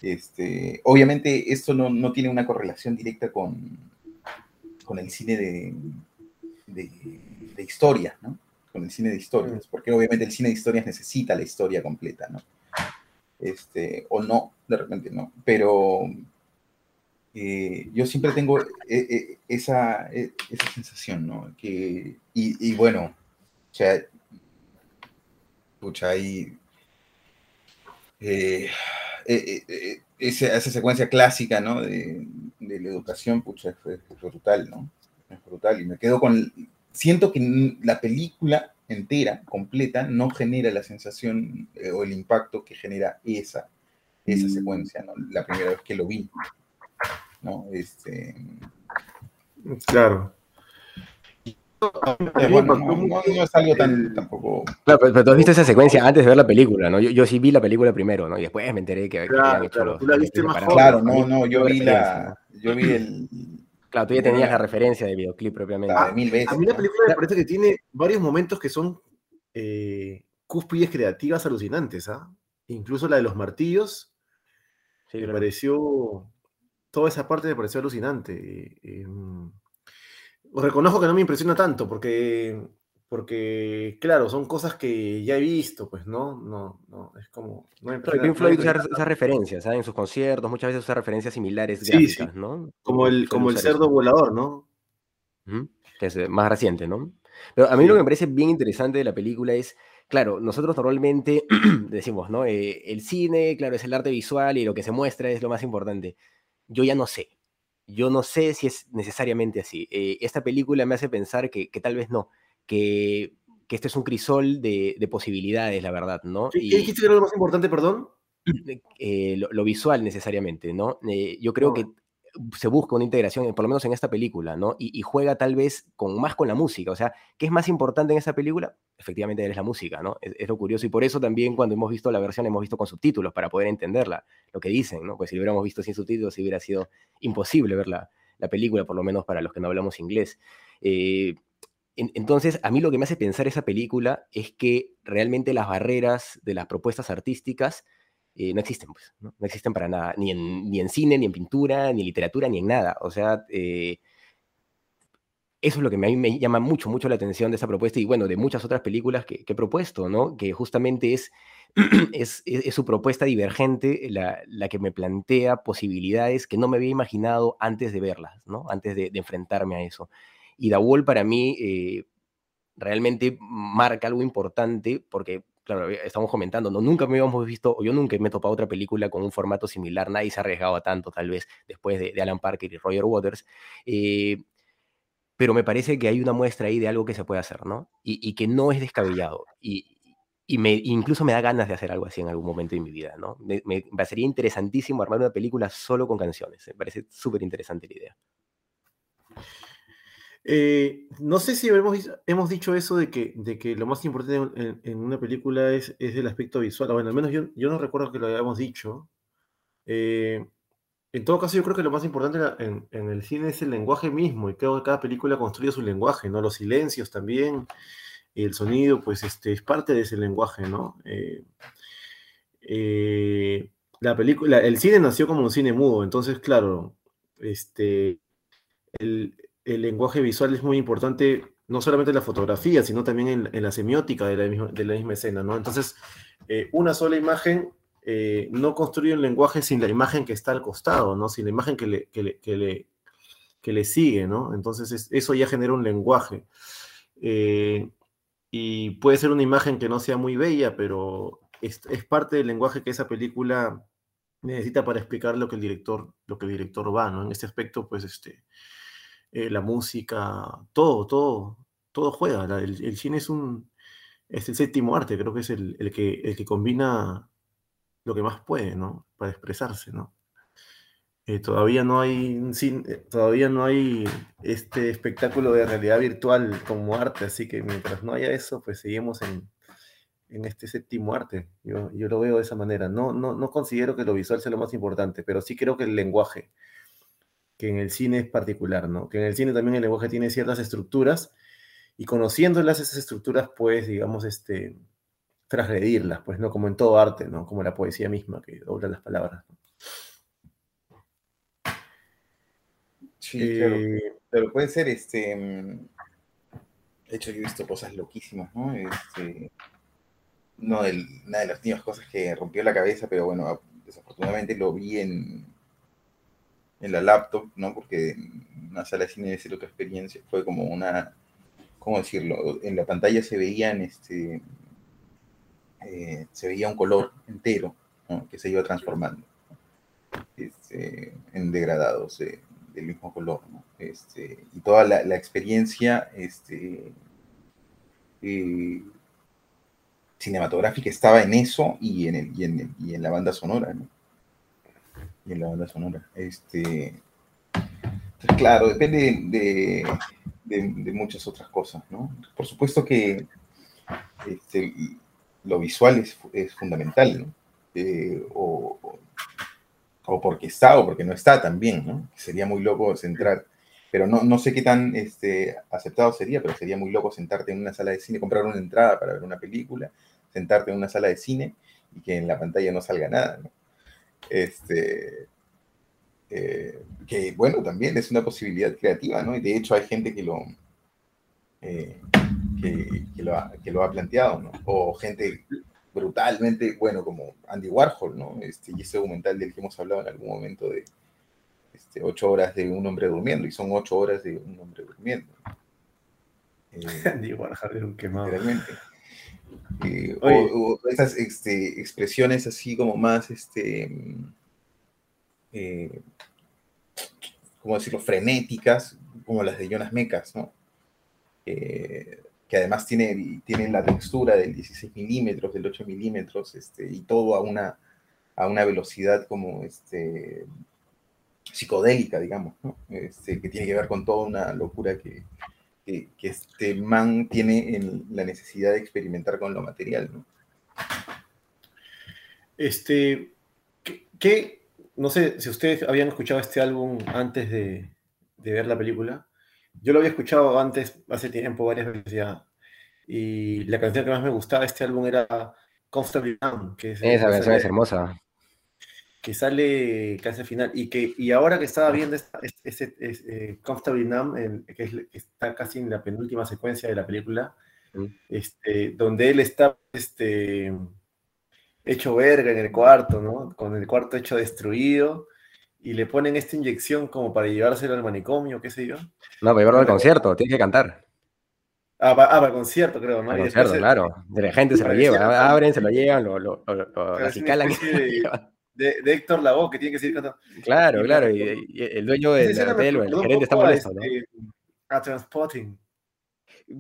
Este, obviamente esto no, tiene una correlación directa con, con el cine de, de, historia, ¿no? Con el cine de historias, porque obviamente el cine de historias necesita la historia completa, ¿no? Este, o no, de repente no, pero eh, yo siempre tengo e, e, esa, e, esa, sensación, ¿no? Que, y, bueno, o pucha, ahí... Eh, eh, eh, esa, secuencia clásica, ¿no? De, la educación, pucha, es, brutal, ¿no? Es brutal. Y me quedo con. Siento que la película entera, completa, no genera la sensación o el impacto que genera esa, esa secuencia, ¿no? La primera vez que lo vi, ¿no? Este. Claro no, es algo tan tampoco. Claro, pero, tú has visto esa secuencia antes de ver la película, ¿no? Yo, yo sí vi la película primero, ¿no? Y después me enteré que, claro, habían hecho los. Claro, no, no, yo vi la. Yo vi el. Claro, tú ya tenías la referencia de videoclip propiamente. Ah, mil veces. A mí la película me parece que tiene varios momentos que son eh, cúspides creativas alucinantes, ¿ah? Incluso la de los martillos. Sí, me pareció. Toda esa parte me pareció alucinante. Eh, reconozco que no me impresiona tanto, porque, porque, claro, son cosas que ya he visto, pues, ¿no? No, no, es como... No me impresiona- Pink no Floyd usa, referencias, ¿sabes? En sus conciertos, muchas veces usa referencias similares Sí, gráficas, sí. ¿no? Como el, como el eso. cerdo volador, ¿no? Que es eh, más reciente, ¿no? Pero a mí lo que me parece bien interesante de la película es, claro, nosotros normalmente *clears throat* decimos, ¿no? Eh, el cine, claro, es el arte visual y lo que se muestra es lo más importante. Yo ya no sé. Yo no sé si es necesariamente así. Eh, esta película me hace pensar que, que tal vez no, que, que este es un crisol de, de posibilidades, la verdad, ¿no? ¿Qué, Y dijiste que era lo más importante, perdón? *clears throat* eh, lo, lo visual necesariamente, ¿no? Eh, yo creo No. que se busca una integración, por lo menos en esta película, ¿no? Y, juega tal vez con más con la música. O sea, ¿qué es más importante en esta película? Efectivamente es la música, ¿no? Es, lo curioso. Y por eso también cuando hemos visto la versión hemos visto con subtítulos para poder entenderla, lo que dicen, ¿no? Pues si lo hubiéramos visto sin subtítulos hubiera sido imposible ver la, la película, por lo menos para los que no hablamos inglés. Eh, en- entonces, a mí lo que me hace pensar esa película es que realmente las barreras de las propuestas artísticas eh, no existen, pues, ¿no? Existen para nada, ni en, ni en cine, ni en pintura, ni en literatura, ni en nada. O sea, eh, eso es lo que me- a mí me llama mucho, mucho la atención de esa propuesta y bueno, de muchas otras películas que, he propuesto, ¿no? Que justamente *clears throat* es, es, su propuesta divergente la, la que me plantea posibilidades que no me había imaginado antes de verlas, ¿no? Antes de, enfrentarme a eso. Y The para mí eh, realmente marca algo importante porque, claro, eh, estamos comentando, ¿no? Nunca me habíamos visto, o yo nunca me he topado otra película con un formato similar, nadie se ha arriesgado a tanto, tal vez, después de, Alan Parker y Roger Waters. eh, pero me parece que hay una muestra ahí de algo que se puede hacer, ¿no? Y, y que no es descabellado. Y, y me, incluso me da ganas de hacer algo así en algún momento de mi vida, ¿no? Me, me parecería interesantísimo armar una película solo con canciones. Me parece súper interesante la idea. Eh, no sé si hemos, hemos dicho eso de que, de que lo más importante en, una película es, es el aspecto visual. Bueno, al menos yo, yo no recuerdo que lo hayamos dicho. Eh, en todo caso, yo creo que lo más importante en, el cine es el lenguaje mismo, y creo que cada película construye su lenguaje, ¿no? Los silencios también, y el sonido, pues este, es parte de ese lenguaje, ¿no? Eh, la película, el cine nació como un cine mudo, entonces, claro, este, el, el lenguaje visual es muy importante, no solamente en la fotografía, sino también en, la semiótica de la misma, escena, ¿no? Entonces, eh, una sola imagen eh, no construye un lenguaje sin la imagen que está al costado, ¿no? Sin la imagen que le, que le, que le, que le sigue, ¿no? Entonces, es- eso ya genera un lenguaje. Eh, y puede ser una imagen que no sea muy bella, pero es, es parte del lenguaje que esa película necesita para explicar lo que el director, lo que el director va, ¿no? En este aspecto, pues, este, eh, la música, todo, todo, todo juega. La- el, el cine es un, es el séptimo arte, creo que es el, el que, el que combina lo que más puede, ¿no? Para expresarse, ¿no? Eh, todavía no hay eh, todavía no hay este espectáculo de realidad virtual como arte, así que mientras no haya eso, pues seguimos en, en este séptimo arte. Yo, yo lo veo de esa manera. No, no, no considero que lo visual sea lo más importante, pero sí creo que el lenguaje, que en el cine es particular, ¿no? Que en el cine también el lenguaje tiene ciertas estructuras y conociéndolas esas estructuras, pues, digamos, este, transgredirlas, pues, ¿no? Como en todo arte, ¿no? Como la poesía misma, que dobla las palabras. ¿no? Sí, claro. Eh, Pero puede ser, este. mm, De hecho, yo he visto cosas loquísimas, ¿no? Este. No, una de las últimas cosas que rompió la cabeza, pero bueno, desafortunadamente lo vi en, en la laptop, ¿no? Porque una sala de cine debe ser otra experiencia. Fue como una. ¿Cómo decirlo? En la pantalla se veían, este. eh, se veía un color entero. Que se iba transformando este, en degradados de- del mismo color, ¿no? Este, y toda la, la experiencia este, eh, cinematográfica estaba en eso y en, el, y, en, y en la banda sonora, ¿no? Y en la banda sonora. Este, entonces, claro, depende de, de- de muchas otras cosas, ¿no? Por supuesto que este, lo visual es, es fundamental, ¿no? Eh, o- o porque está o porque no está también, ¿no? Sería muy loco centrar, pero no, no sé qué tan este, aceptado sería, pero sería muy loco sentarte en una sala de cine, comprar una entrada para ver una película, sentarte en una sala de cine y que en la pantalla no salga nada, ¿no? Este, eh, que bueno, también es una posibilidad creativa, ¿no? Y de hecho hay gente que lo, eh, que, lo ha, que, lo ha, planteado, ¿no? O gente brutalmente, bueno, como Andy Warhol, ¿no? Este, y ese documental del que hemos hablado en algún momento de este, ocho horas de un hombre durmiendo, y son ocho horas de un hombre durmiendo. *laughs* Eh, Andy Warhol es un quemado. Realmente. O, esas este, expresiones así como más, este, eh, ¿cómo decirlo?, frenéticas, como las de Jonas Mecas, ¿no? Eh, que además tiene, tiene la textura del 16 milímetros, del 8 milímetros, este, y todo a una, a una velocidad como este, psicodélica, digamos, ¿no? este, que tiene que ver con toda una locura que, que, este man tiene en la necesidad de experimentar con lo material. ¿no? Este, ¿qué, no sé si ustedes habían escuchado este álbum antes de, ver la película. Yo lo había escuchado antes, hace tiempo, varias veces ya. Y la canción que más me gustaba de este álbum era Comfortably Numb. Que Esa canción es hermosa. Que sale casi al final. Y, que, y ahora que estaba viendo ese, eh, Comfortably Numb, que, está casi en la penúltima secuencia de la película, mm. este, donde él está este, hecho verga en el cuarto, ¿no? Con el cuarto hecho destruido y le ponen esta inyección como para llevárselo al manicomio, qué sé yo. No, para llevarlo al concierto, tiene que cantar. Ah, va, ah, para el concierto, creo, ¿no? Concierto, claro. De la gente se lo lleva, abren, se lo llevan, lo, lo, lo, acicalan. De, *laughs* de, Héctor Lavoe, que tiene que seguir cantando. Claro, claro, y, el dueño del hotel, el gerente está molesto, ¿no? Este, a Transporting.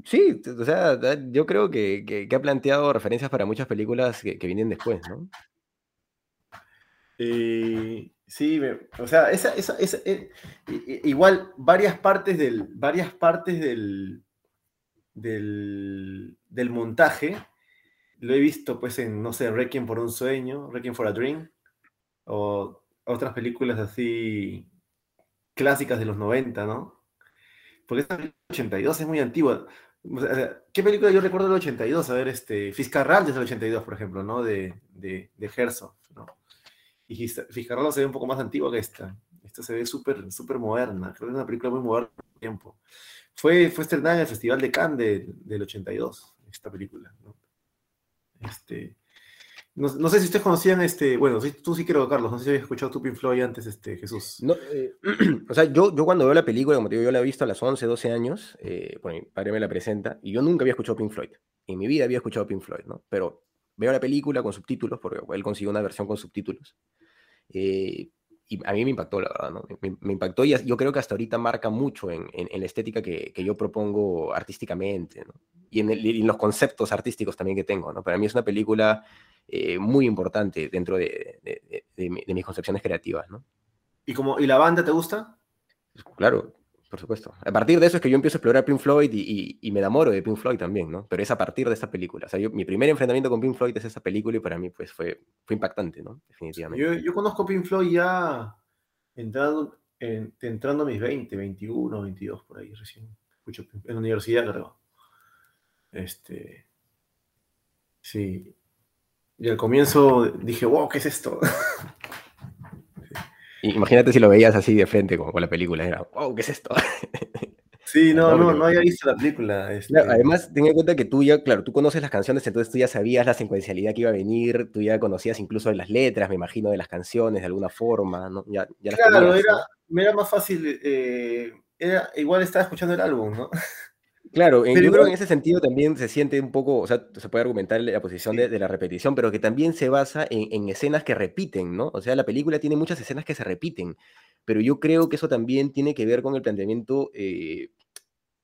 Sí, o sea, yo creo que, ha planteado referencias para muchas películas que, vienen después, ¿no? Eh, sí, o sea, esa, eh, igual varias partes del, varias partes del, del, montaje lo he visto pues en, no sé, Requiem por un sueño, Requiem for a Dream, o otras películas así clásicas de los 90, ¿no? porque esta película del 82 es muy antigua. ¿Qué película yo recuerdo del 82? A ver, este, Fiscarral desde el 82, por ejemplo, ¿no? De, de, de Herzog, ¿no? Y Fiscarral se ve un poco más antigua que esta. Esta se ve súper súper moderna. Creo que es una película muy moderna el tiempo. Fue, fue estrenada en el Festival de Cannes del 82, esta película, ¿no? Este, no, sé si ustedes conocían este, bueno, tú sí creo, Carlos, no sé si habías escuchado tu Pink Floyd antes, este, Jesús. No, eh, *clears throat* o sea, yo, yo cuando veo la película, como te digo, yo la he visto a las 11, 12 años, eh, bueno, mi padre me la presenta, y yo nunca había escuchado Pink Floyd. En mi vida había escuchado Pink Floyd, ¿no? Pero veo la película con subtítulos, porque él consiguió una versión con subtítulos. Eh, y a mí me impactó, la verdad, ¿no? Me, impactó y yo creo que hasta ahorita marca mucho en, en, la estética que, que, yo propongo artísticamente, ¿no? Y en, y en, los conceptos artísticos también que tengo, ¿no? Para mí es una película eh, muy importante dentro de, mis concepciones creativas, ¿no? ¿Y, como, ¿Y la banda te gusta? Claro, por supuesto. A partir de eso es que yo empiezo a explorar Pink Floyd y, me enamoro de Pink Floyd también, ¿no? Pero es a partir de esta película. O sea, mi primer enfrentamiento con Pink Floyd es esta película y para mí pues fue, fue impactante, ¿no? Definitivamente. Yo, yo conozco Pink Floyd ya entrando, entrando a mis 20, 21, 22 por ahí recién. En la universidad, creo. Este... Sí, y al comienzo dije, wow, ¿qué es esto? *laughs* Imagínate si lo veías así de frente, como con la película, era, wow, ¿qué es esto? *laughs* Sí, no, no, no había visto la película. Este. además, ten en cuenta que tú ya, claro, tú conoces las canciones, entonces tú ya sabías la secuencialidad que iba a venir, tú ya conocías incluso las letras, me imagino, de las canciones de alguna forma, ¿no? Ya, claro, era, me era más fácil, eh, era, igual estaba escuchando el álbum, ¿no? *laughs* Claro, yo creo que en ese sentido también se siente un poco, o sea, se puede argumentar la posición de, la repetición, pero que también se basa en, escenas que repiten, ¿no? O sea, la película tiene muchas escenas que se repiten, pero yo creo que eso también tiene que ver con el planteamiento eh,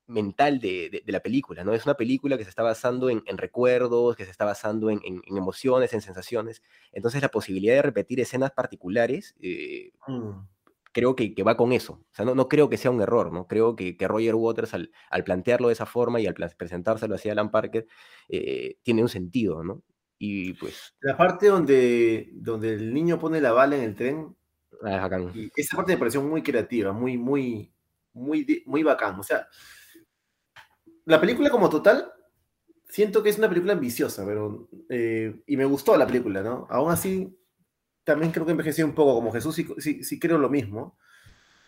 mental de, la película, ¿no? Es una película que se está basando en, recuerdos, que se está basando en, emociones, en sensaciones, entonces la posibilidad de repetir escenas particulares... Eh, mm creo que, que, va con eso. O sea, no, no, creo que sea un error, ¿no? Creo que, que Roger Waters, al, al, plantearlo de esa forma y al presentárselo así a Alan Parker, eh, tiene un sentido, ¿no? Y pues... La parte donde, donde el niño pone la bala en el tren, ah, bacán. Y esa parte me pareció muy creativa, muy, muy, muy, muy bacán. O sea, la película como total, siento que es una película ambiciosa, pero... Eh, y me gustó la película, ¿no? Aún así, también creo que envejeció un poco, como Jesús sí, sí, creo lo mismo,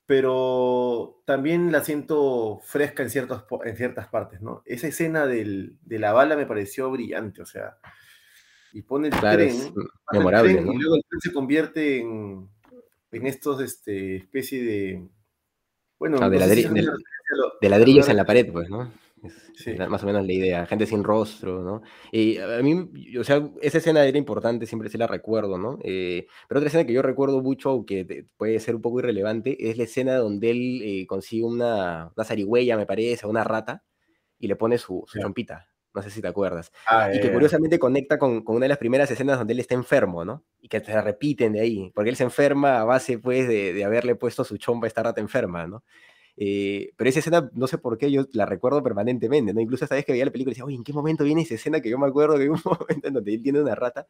pero también la siento fresca en, ciertos, en ciertas partes, ¿no? Esa escena del, de la bala me pareció brillante, o sea, y pone el tren, memorable, y luego el tren se convierte en, en estos, este, especie de, bueno, ah, de, de ladrillos en la pared, pues, ¿no? Sí. más o menos la idea, gente sin rostro, ¿no? Y a mí, o sea, esa escena era importante, siempre se la recuerdo, ¿no? Eh, pero otra escena que yo recuerdo mucho, que puede ser un poco irrelevante, es la escena donde él eh, consigue una, una zarigüeya, me parece, una rata, y le pone su, su trompita. No sé si te acuerdas. Ah, y que curiosamente conecta con, con, una de las primeras escenas donde él está enfermo, ¿no? Y que se repiten de ahí, porque él se enferma a base, pues, de, de haberle puesto su chompa a esta rata enferma, ¿no? Eh, pero esa escena, no sé por qué, yo la recuerdo permanentemente, ¿no? Incluso esta vez que veía la película decía, oye, ¿en qué momento viene esa escena que yo me acuerdo que hay un *laughs* momento en donde él tiene una rata?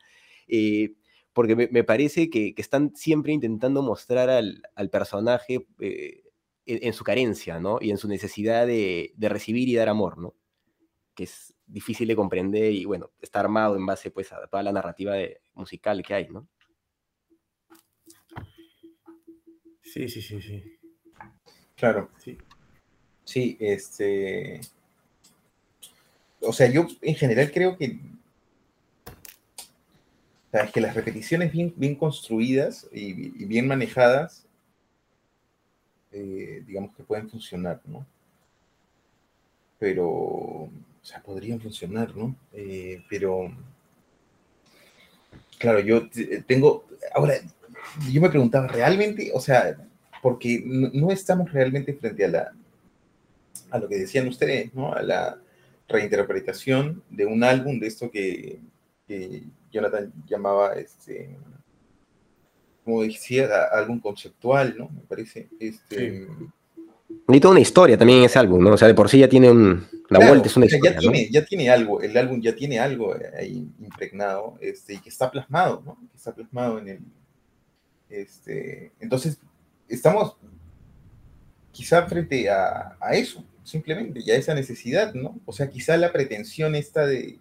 Eh, porque me, parece que, están siempre intentando mostrar al, personaje eh, en, su carencia, ¿no? Y en su necesidad de, recibir y dar amor, ¿no? Que es difícil de comprender y, bueno, está armado en base, pues, a toda la narrativa musical que hay, ¿no? Sí, sí, sí, sí. Claro. Sí. Sí, este. O sea, yo en general creo que. O sea, es que las repeticiones bien, bien construidas y, bien manejadas, eh, digamos que pueden funcionar, ¿no? Pero, o sea, podrían funcionar, ¿no? Eh, pero, claro, yo tengo, ahora, yo me preguntaba, ¿realmente, o sea, porque no, estamos realmente frente a, la, a lo que decían ustedes, ¿no? A la reinterpretación de un álbum de esto que, Jonathan llamaba, este, como decía, álbum conceptual, ¿no? Me parece. Este, Y toda una historia también ese álbum, ¿no? O sea, de por sí ya tiene un. La vuelta es una historia. Ya, tiene, ya tiene algo, el álbum ya tiene algo ahí impregnado, este, y que está plasmado, ¿no? Que está plasmado en el. Este, entonces, estamos quizá frente a, eso, simplemente, y a esa necesidad, ¿no? O sea, quizá la pretensión esta de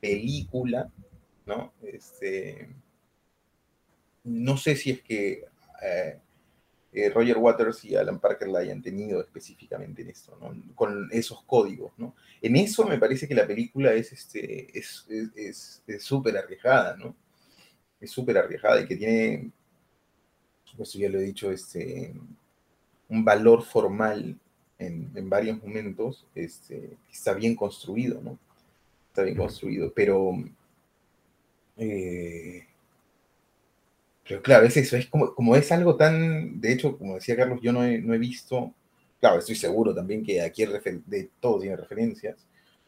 película, ¿no? Este, no sé si es que eh, eh, Roger Waters y Alan Parker la hayan tenido específicamente en esto, ¿no? Con esos códigos, ¿no? En eso me parece que la película es este, es súper es, arriesgada, ¿no? Es súper arriesgada y que tiene eso ya lo he dicho, este, un valor formal en, varios momentos, este, está bien construido, ¿no? Está bien construido, pero, eh, pero claro, es eso, es como, como es algo tan, de hecho, como decía Carlos, yo no he, no he visto, claro, estoy seguro también que aquí de todo tiene referencias,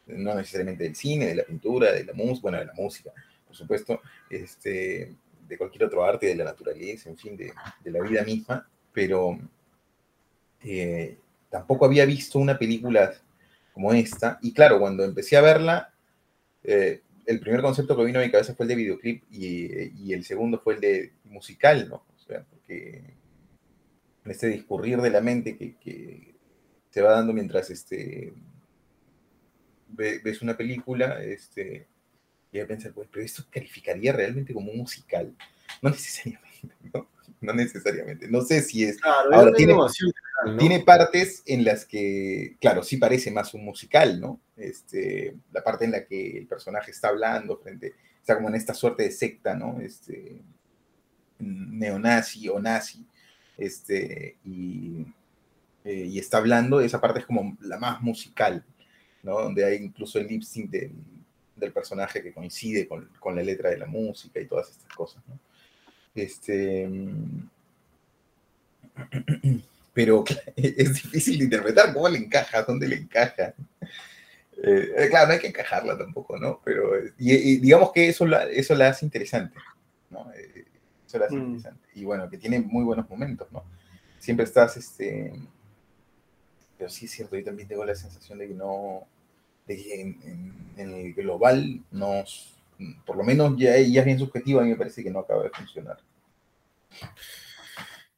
no necesariamente del cine, de la pintura, de la música, bueno, de la música, por supuesto, este, de cualquier otro arte, de la naturaleza, en fin, de, la vida misma, pero eh, tampoco había visto una película como esta. Y claro, cuando empecé a verla, eh, el primer concepto que vino a mi cabeza fue el de videoclip y, el segundo fue el de musical, ¿no? O sea, porque este discurrir de la mente que, se va dando mientras este, ves una película, este, y a pensar, pues, pero esto calificaría realmente como un musical. No necesariamente, *laughs* ¿no? No necesariamente. No sé si es. Ahora, tiene, tiene, partes en las que, claro, sí parece más un musical, ¿no? Este, la parte en la que el personaje está hablando frente, está como en esta suerte de secta, ¿no? Este, neonazi o nazi, este, y, eh, y está hablando, esa parte es como la más musical, ¿no? Donde hay incluso el lip sync del, del personaje que coincide con, con, la letra de la música y todas estas cosas, ¿no? Este, mm, *clears throat* pero *laughs* es difícil de interpretar cómo le encaja, dónde le encaja. Eh, claro, no hay que encajarla tampoco, ¿no? Pero y, digamos que eso la, eso la hace interesante, ¿no? Eh, eso la hace mm. interesante. Y bueno, que tiene muy buenos momentos, ¿no? Siempre estás, este... Pero sí es cierto, yo también tengo la sensación de que no en, el global nos, por lo menos ya, ya es bien subjetiva, a mí me parece que no acaba de funcionar.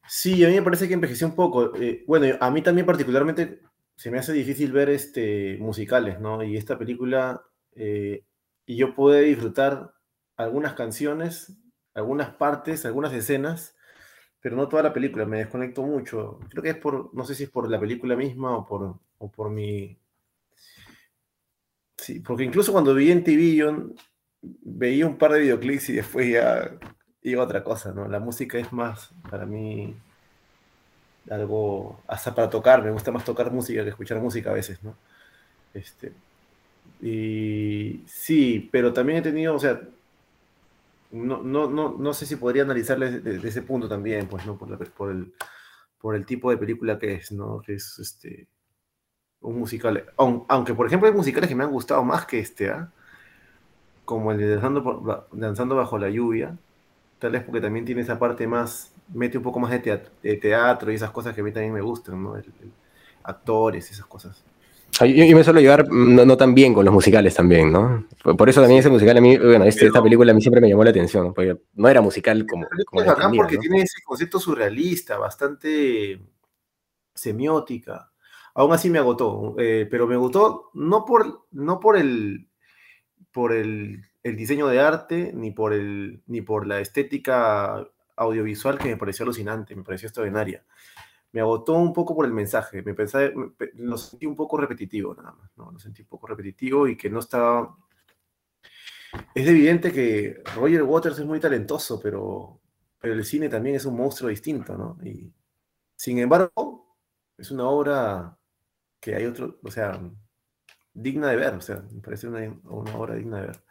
Sí, a mí me parece que envejeció un poco. Eh, bueno, a mí también particularmente se me hace difícil ver este, musicales, ¿no? Y esta película, eh, y yo pude disfrutar algunas canciones algunas partes, algunas escenas, pero no toda la película, me desconecto mucho. Creo que es por, no sé si es por la película misma o por, o por mi... Sí, porque incluso cuando vi en TV veía un par de videoclips y después ya iba otra cosa, ¿no? La música es más, para mí, algo, hasta para tocar, me gusta más tocar música que escuchar música a veces, ¿no? Este, y sí, pero también he tenido, o sea, no, no, no, no sé si podría analizarle desde, ese punto también, pues, ¿no? Por, por, el, por el tipo de película que es, ¿no? Que es este, un musical. Aunque, por ejemplo, hay musicales que me han gustado más que este, ¿ah? Como el de Danzando, Danzando Bajo la Lluvia, tal vez porque también tiene esa parte más, mete un poco más de teatro, y esas cosas que a mí también me gustan, ¿no? actores, esas cosas. Yo, me suelo llevar no, no, tan bien con los musicales también, ¿no? Por eso también ese musical a mí, bueno, este, esta película a mí siempre me llamó la atención, porque no era musical como... como acá porque tiene ese concepto surrealista, bastante semiótica. Aún así me agotó, eh, pero me agotó no por, no por el, por el, el, diseño de arte, ni por, el, ni por la estética audiovisual que me pareció alucinante, me pareció extraordinaria me agotó un poco por el mensaje. Me pensé, lo sentí un poco repetitivo, nada más. ¿no? Lo sentí un poco repetitivo y que no estaba. Es evidente que Roger Waters es muy talentoso, pero, pero el cine también es un monstruo distinto, ¿no? Y sin embargo, es una obra que hay otro, o sea, digna de ver, o sea, me parece una, una obra digna de ver.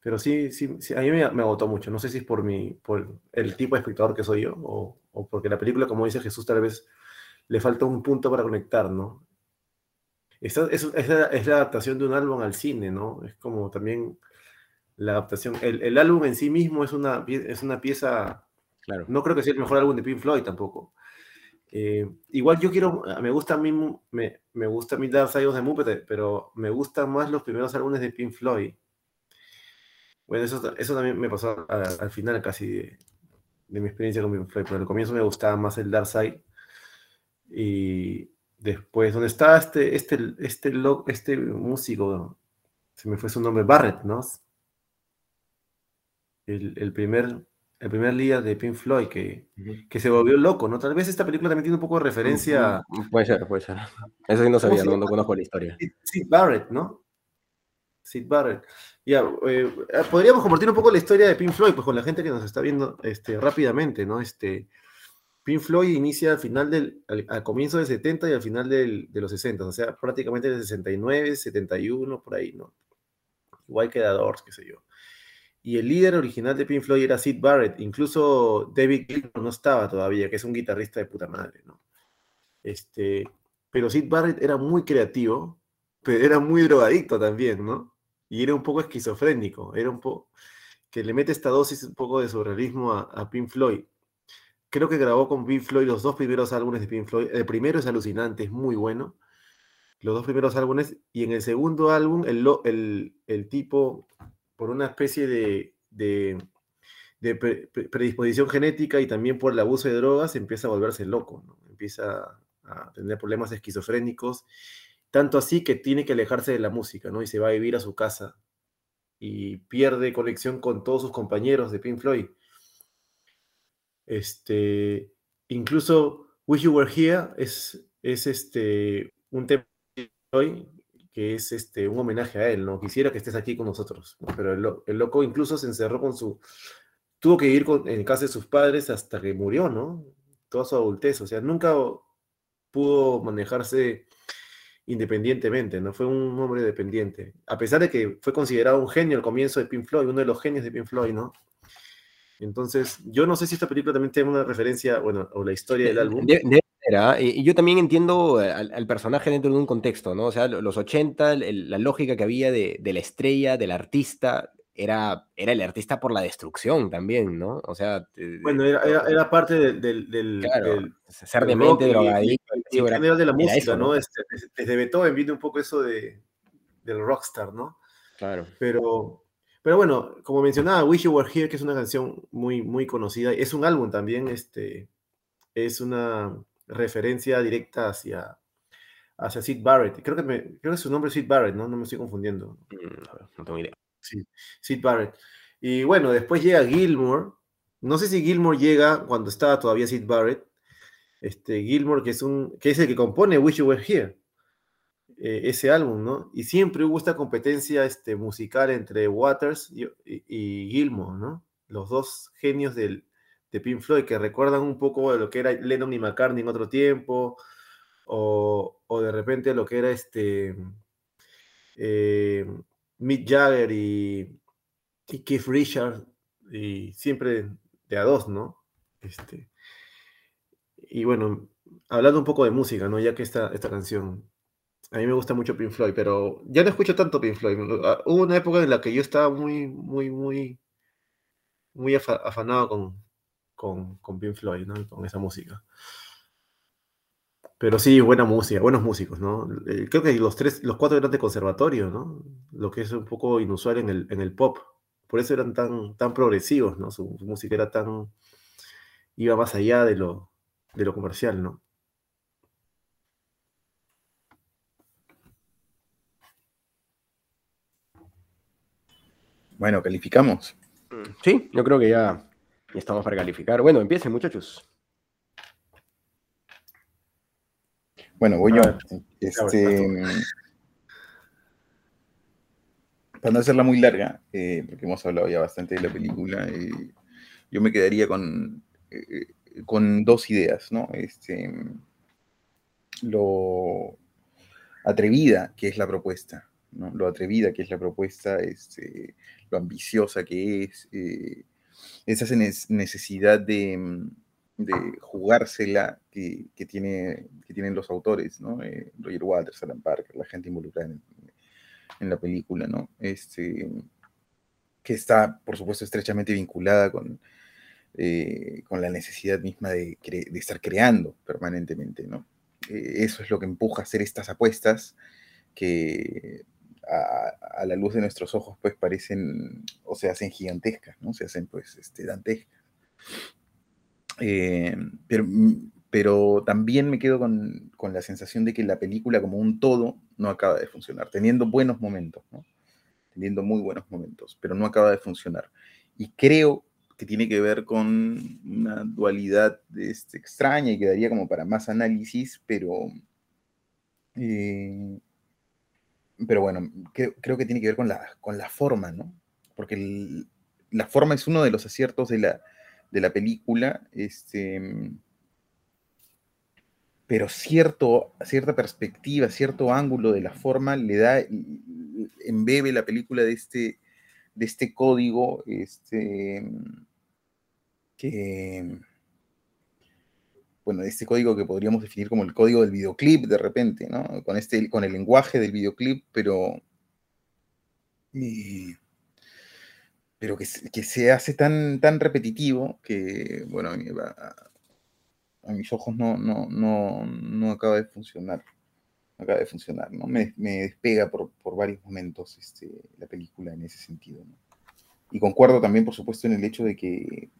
Pero sí, sí, a mí me, me, agotó mucho. No sé si es por, mi, por el tipo de espectador que soy yo o, o porque la película, como dice Jesús, tal vez le falta un punto para conectar, ¿no? Esta, es, es, la, es, la, adaptación de un álbum al cine, ¿no? Es como también la adaptación. El, el álbum en sí mismo es una, es una pieza. Claro. No creo que sea el mejor álbum de Pink Floyd tampoco. Eh, igual yo quiero, me gusta a mí, me, me gusta a mí Dark Side of the Muppet, pero me gustan más los primeros álbumes de Pink Floyd. Bueno, eso, eso también me pasó al final casi de, de, mi experiencia con Pink Floyd, pero al comienzo me gustaba más el Dark Side y después, ¿dónde está este, este, este, este músico? Se me fue su nombre, Barrett, ¿no? El, el primer, el primer día de Pink Floyd que, que, se volvió loco, ¿no? Tal vez esta película también tiene un poco de referencia. Puede ser, puede ser. Eso sí no sabía, no, no, conozco la historia. Sid Barrett, ¿no? Sid Barrett. Ya, eh, podríamos compartir un poco la historia de Pink Floyd, pues con la gente que nos está viendo este, rápidamente, ¿no? Este, Pink Floyd inicia al final del, al, comienzo del 70 y al final del, de los 60, o sea, prácticamente del 69, 71, por ahí, ¿no? Igual que Doors, qué sé yo. Y el líder original de Pink Floyd era Sid Barrett, incluso David Gilmour no estaba todavía, que es un guitarrista de puta madre, ¿no? Este, pero Sid Barrett era muy creativo, pero era muy drogadicto también, ¿no? Y era un poco esquizofrénico, era un poco que le mete esta dosis un poco de surrealismo a, a Pink Floyd creo que grabó con Pink Floyd los dos primeros álbumes de Pink Floyd. El primero es alucinante, es muy bueno. Los dos primeros álbumes. Y en el segundo álbum, el, el, tipo, por una especie de, de, predisposición genética y también por el abuso de drogas, empieza a volverse loco. Empieza a tener problemas esquizofrénicos. Tanto así que tiene que alejarse de la música, ¿no? Y se va a vivir a su casa. Y pierde conexión con todos sus compañeros de Pink Floyd este, incluso Wish You Were Here es, es este, un tema hoy que es este, un homenaje a él, ¿no? Quisiera que estés aquí con nosotros, pero el, loco incluso se encerró con su... Tuvo que ir con, en casa de sus padres hasta que murió, ¿no? Toda su adultez, o sea, nunca pudo manejarse independientemente, ¿no? Fue un hombre dependiente. A pesar de que fue considerado un genio al comienzo de Pink Floyd, uno de los genios de Pink Floyd, ¿no? Entonces, yo no sé si esta película también tiene una referencia, bueno, o la historia del álbum. De, de, y yo también entiendo al, personaje dentro de un contexto, ¿no? O sea, los 80, la lógica que había de, la estrella, del artista, era, era el artista por la destrucción también, ¿no? O sea... Bueno, era, era, parte del... del, claro, del ser demente, drogadicto. Y, y, general de la música, eso, ¿no? Este, desde Beethoven viene un poco eso de, del rockstar, ¿no? Claro. Pero, pero bueno, como mencionaba, Wish You Were Here, que es una canción muy, muy conocida, es un álbum también, este, es una referencia directa hacia, hacia Sid Barrett. Creo que, me, creo que su nombre es Sid Barrett, ¿no? No me estoy confundiendo. Mm, no tengo idea. Sí, Sid Barrett. Y bueno, después llega Gilmour, no sé si Gilmore llega cuando estaba todavía Sid Barrett. Este, Gilmore, que es, un, que es el que compone Wish You Were Here, eh, ese álbum, ¿no? Y siempre hubo esta competencia este, musical entre Waters y, y, Gilmore, ¿no? Los dos genios del, de Pink Floyd que recuerdan un poco de lo que era Lennon y McCartney en otro tiempo, o, o de repente lo que era este eh, Mick Jagger y, Keith Richards, y siempre de a dos, ¿no? Este, y bueno, hablando un poco de música, ¿no? Ya que esta, esta canción, a mí me gusta mucho Pink Floyd, pero ya no escucho tanto Pink Floyd. Ah, hubo una época en la que yo estaba muy, muy, muy, muy afanado con, con, con Pink Floyd, ¿no? Con esa música. Pero sí, buena música, buenos músicos, ¿no? Eh, creo que los tres, los cuatro eran de conservatorio, ¿no? Lo que es un poco inusual en el, en el pop. Por eso eran tan, tan progresivos, ¿no? Su, música era tan. iba más allá de lo, de lo comercial, ¿no? Bueno, calificamos. Sí, yo creo que ya, ya estamos para calificar. Bueno, empiecen, muchachos. Bueno, voy yo. Este, para no hacerla muy larga, eh, porque hemos hablado ya bastante de la película, eh, yo me quedaría con, eh, con dos ideas, ¿no? Este, lo atrevida que es la propuesta, ¿no? Lo atrevida que es la propuesta, este, lo ambiciosa que es, esa necesidad de de jugársela que, tiene, que tienen los autores, ¿no? Eh, Roger Waters, Alan Parker, la gente involucrada en, la película, ¿no? Este, que está, por supuesto, estrechamente vinculada con, eh, con la necesidad misma de, estar creando permanentemente, ¿no? Eh, eso es lo que empuja a hacer estas apuestas que a, la luz de nuestros ojos, pues parecen, o se hacen gigantescas, ¿no? Se hacen, pues, este, dantescas. Eh, pero, pero también me quedo con, la sensación de que la película como un todo no acaba de funcionar, teniendo buenos momentos, teniendo muy buenos momentos, pero no acaba de funcionar. Y creo que tiene que ver con una dualidad este, extraña y quedaría como para más análisis, pero, eh, pero bueno, creo, que tiene que ver con la, con la forma, ¿no? Porque la forma es uno de los aciertos de la, de la película, este, pero cierto, cierta perspectiva, cierto ángulo de la forma le da, embebe la película de este, de este código, este, que, bueno, este código que podríamos definir como el código del videoclip de repente, ¿no? Con, este, con el lenguaje del videoclip, pero pero que, se hace tan, tan repetitivo que, bueno, a, mis ojos no, no, no, no, acaba de funcionar. No acaba de funcionar, ¿no? Me, despega por, varios momentos este, la película en ese sentido, Y concuerdo también, por supuesto, en el hecho de que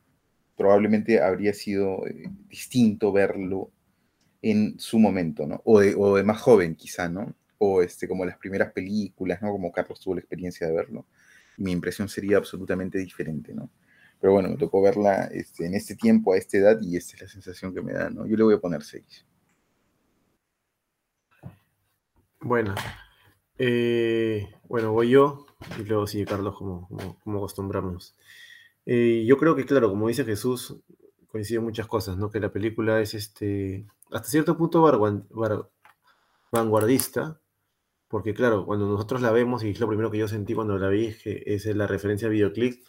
probablemente habría sido eh, distinto verlo en su momento, ¿no? O de, más joven, quizá, ¿no? O este, como las primeras películas, ¿no? Como Carlos tuvo la experiencia de verlo mi impresión sería absolutamente diferente, ¿no? Pero bueno, me tocó verla este, en este tiempo, a esta edad, y esta es la sensación que me da, ¿no? Yo le voy a poner 6. Bueno, eh, bueno, voy yo, y luego sigue Carlos, como, como, acostumbramos. Eh, yo creo que, claro, como dice Jesús, coinciden muchas cosas, ¿no? Que la película es, este, hasta cierto punto, vanguardista, porque claro, cuando nosotros la vemos, y es lo primero que yo sentí cuando la vi, que es la referencia a videoclip,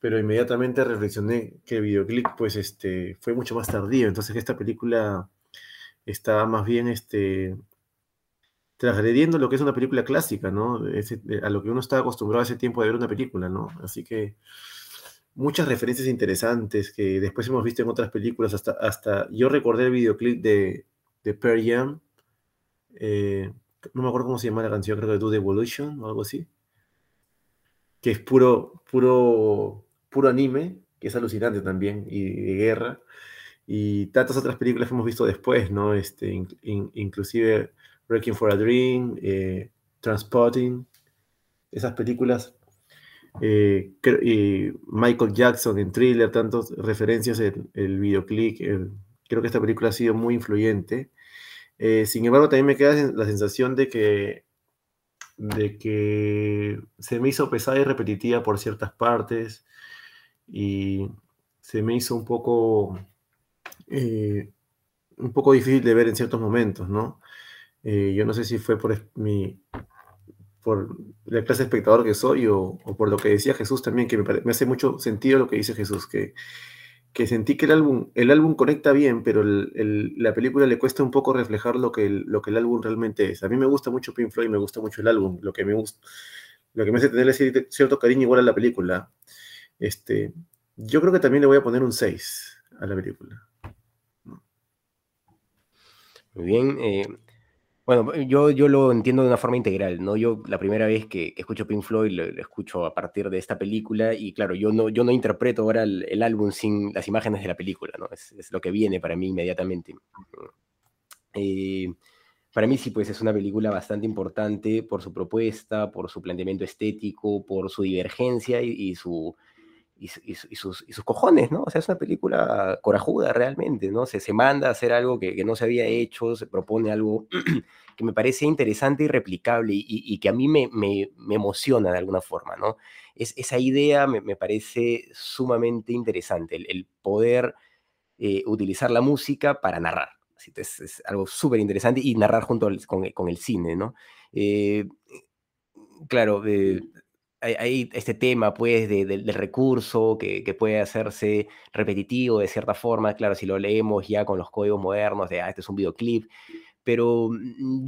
pero inmediatamente reflexioné que el videoclip pues este, fue mucho más tardío, entonces esta película está más bien este, transgrediendo lo que es una película clásica, ¿no? a lo que uno está acostumbrado ese tiempo de ver una película, ¿no? Así que muchas referencias interesantes que después hemos visto en otras películas, hasta, hasta yo recordé el videoclip de, de Pearl Jam, eh, no me acuerdo cómo se llama la canción, creo que Do Evolution o algo así, que es puro, puro, puro anime, que es alucinante también, y de guerra, y tantas otras películas que hemos visto después, ¿no? Este, inclusive Breaking for a Dream, eh, Transporting, esas películas Eh, Michael Jackson en Thriller, tantas referencias en el videoclip. creo que esta película ha sido muy influyente. Eh, sin embargo, también me queda la sensación de que, de que se me hizo pesada y repetitiva por ciertas partes y se me hizo un poco, eh, un poco difícil de ver en ciertos momentos, ¿no? yo no sé si fue por mi, por la clase de espectador que soy o, por lo que decía Jesús también, que me, hace mucho sentido lo que dice Jesús, que, que sentí que el álbum, el álbum conecta bien, pero la película le cuesta un poco reflejar lo que, el, lo que el álbum realmente es. A mí me gusta mucho Pink Floyd, me gusta mucho el álbum, lo que me, gusta, lo que me hace tener cierto cariño igual a la película. Este, yo creo que también le voy a poner un 6 a la película. Muy bien. Eh, bueno, yo, yo lo entiendo de una forma integral, ¿no? Yo la primera vez que, escucho Pink Floyd lo, escucho a partir de esta película y claro, yo no, yo no interpreto ahora el, álbum sin las imágenes de la película, ¿no? Es, lo que viene para mí inmediatamente. Eh, para mí sí, pues es una película bastante importante por su propuesta, por su planteamiento estético, por su divergencia y su, y, sus, cojones, ¿no? O sea, es una película corajuda realmente, ¿no? Se, se manda a hacer algo que, no se había hecho, se propone algo *clears throat* que me parece interesante y replicable y, que a mí me, me, emociona de alguna forma, ¿no? Es, esa idea me, parece sumamente interesante, el, poder eh, utilizar la música para narrar. Es, es algo súper interesante y narrar junto con, con, el cine, ¿no? Eh, claro, eh, hay, este tema, pues, del recurso que, que, puede hacerse repetitivo de cierta forma. Claro, si lo leemos ya con los códigos modernos de, ah, este es un videoclip. Pero mm,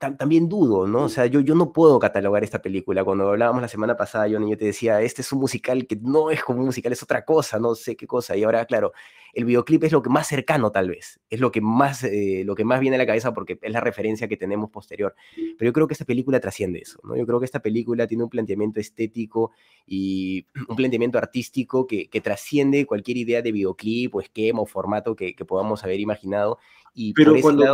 yo también dudo, ¿no? O sea, yo, yo no puedo catalogar esta película. Cuando hablábamos la semana pasada, yo, yo te decía, este es un musical que no es como un musical, es otra cosa, no sé qué cosa. Y ahora, claro, el videoclip es lo que más cercano tal vez, es lo que más, eh, lo que más viene a la cabeza porque es la referencia que tenemos posterior. Pero yo creo que esta película trasciende eso, ¿no? Yo creo que esta película tiene un planteamiento estético y un planteamiento artístico que, que trasciende cualquier idea de videoclip o esquema o formato que, que podamos haber imaginado. Y Pero cuando,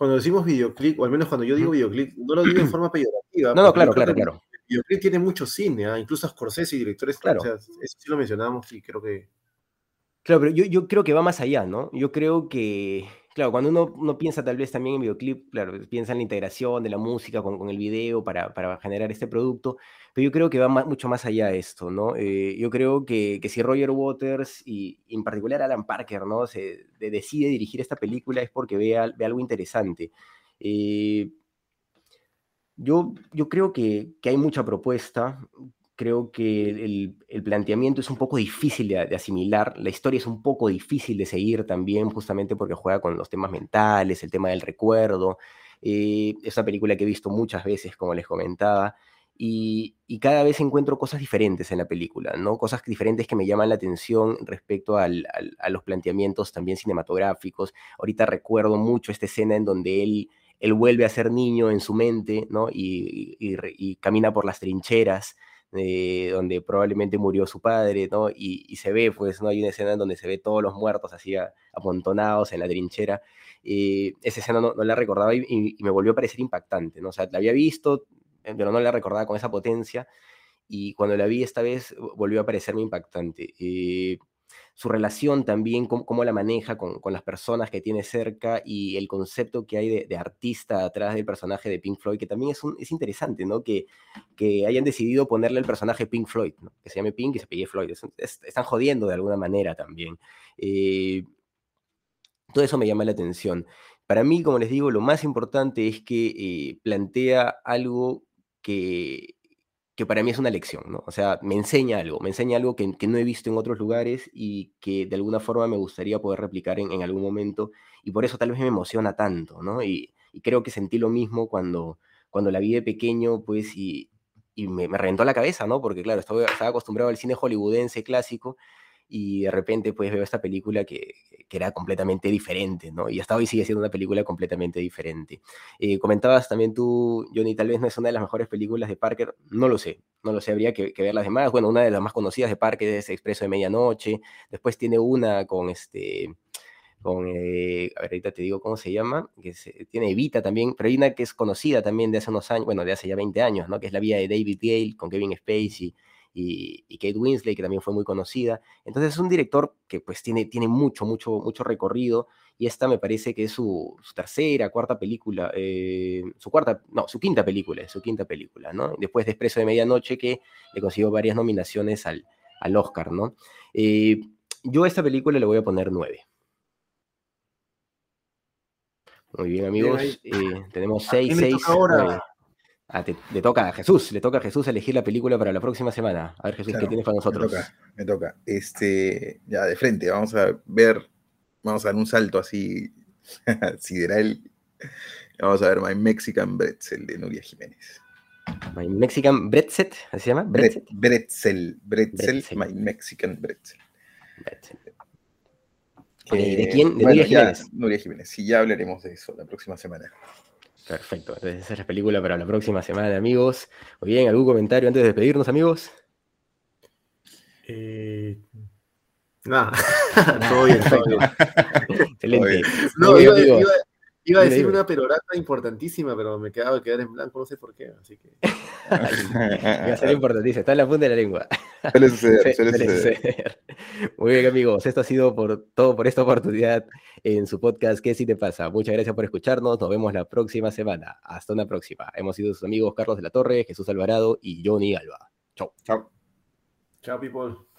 cuando decimos videoclip, o al menos cuando yo digo videoclip, no lo digo en *clears throat* forma peyorativa. No, no, claro, claro, claro. Videoclip tiene mucho cine, ¿ah? incluso Scorsese y directores, claro. o sea, eso sí lo mencionamos y creo que Claro, pero yo, yo creo que va más allá, ¿no? Yo creo que, claro, cuando uno, uno piensa tal vez también en videoclip, claro, piensa en la integración de la música con, el video para, generar este producto, pero yo creo que va mucho más allá de esto, ¿no? Eh, yo creo que, si Roger Waters y en particular Alan Parker, ¿no? Se decide dirigir esta película es porque ve, ve algo interesante. Eh, yo, yo creo que hay mucha propuesta, creo que el, planteamiento es un poco difícil de, asimilar, la historia es un poco difícil de seguir también, justamente porque juega con los temas mentales, el tema del recuerdo. Eh, es una película que he visto muchas veces, como les comentaba, y, cada vez encuentro cosas diferentes en la película, ¿no? Cosas diferentes que me llaman la atención respecto a los planteamientos también cinematográficos. Ahorita recuerdo mucho esta escena en donde él, él vuelve a ser niño en su mente, ¿no? y camina por las trincheras eh, donde probablemente murió su padre, ¿no? Y, se ve, pues, ¿no? Hay una escena en donde se ve todos los muertos así amontonados en la trinchera. Eh, esa escena no, la recordaba y, me volvió a parecer impactante, ¿no? O sea, la había visto, eh, pero no la recordaba con esa potencia. Y cuando la vi esta vez, volvió a parecerme impactante su relación también, cómo, la maneja con, las personas que tiene cerca y el concepto que hay de, artista atrás del personaje de Pink Floyd, que también es, es interesante, ¿no? Que, que hayan decidido ponerle el personaje Pink Floyd, que se llame Pink y se apellide Floyd. están jodiendo de alguna manera también. Eh, todo eso me llama la atención. Para mí, como les digo, lo más importante es que eh, plantea algo que que para mí es una lección, ¿no? O sea, me enseña algo, me enseña algo que, no he visto en otros lugares y que de alguna forma me gustaría poder replicar en, algún momento y por eso tal vez me emociona tanto, ¿no? Y, creo que sentí lo mismo cuando, cuando la vi de pequeño, pues, y, me, me, reventó la cabeza, ¿no? Porque claro, estaba acostumbrado al cine hollywoodense clásico y de repente pues veo esta película que, que, era completamente diferente, ¿no? Y hasta hoy sigue siendo una película completamente diferente. Eh, comentabas también tú, Johnny, tal vez no es una de las mejores películas de Parker, no lo sé, no lo sé, habría que, ver las demás. Bueno, una de las más conocidas de Parker es Expreso de Medianoche, después tiene una con este con, eh, ahorita te digo cómo se llama, que se, tiene Evita también, pero hay una que es conocida también de hace unos años, bueno, de hace ya 20 años, ¿no? Que es La Vía de David Gale con Kevin Spacey y, y, Kate Winslet, que también fue muy conocida. Entonces es un director que pues tiene, tiene mucho, mucho, mucho recorrido y esta me parece que es su, su tercera, cuarta película, eh, su cuarta, no, su quinta película, su quinta película, ¿no? Después de Expreso de Medianoche que le consiguió varias nominaciones al, al Oscar, ¿no? Eh, yo a esta película le voy a poner nueve. Muy bien, amigos. Eh, tenemos seis, seis. Ahora? Ah, te, toca a Jesús, le toca a Jesús elegir la película para la próxima semana. A ver, Jesús, ¿qué tienes para nosotros? Me toca, me toca. Este, ya de frente, vamos a ver, vamos a dar un salto así *laughs* sideral. Vamos a ver My Mexican Bretzel de Nuria Jiménez. My Mexican Bretzel, ¿se llama? Bretzel. Bretzel, Bretzel, My Mexican Bretzel. Bretzel. Eh, ¿De quién? De bueno, Nuria Jiménez. Ya, Nuria Jiménez. Sí, ya hablaremos de eso la próxima semana. Perfecto. Entonces esa es la película para la próxima semana, amigos. Muy bien, ¿algún comentario antes de despedirnos, amigos? Eh... Nada. *laughs* todo bien, todo bien. *laughs* Excelente. No, iba, iba, iba, a decir una perorata importantísima, pero me quedaba a quedar en blanco, no sé por qué, así que. *laughs* iba a ser importantísima, está en la punta de la lengua. *laughs* Suele suceder, *laughs* suele suceder. Muy bien, amigos. Esto ha sido por todo por esta oportunidad en su podcast ¿Qué si te pasa? Muchas gracias por escucharnos. Nos vemos la próxima semana. Hasta una próxima. Hemos sido sus amigos Carlos de la Torre, Jesús Alvarado y Johnny Alba. Chau. Chao. Chao, people.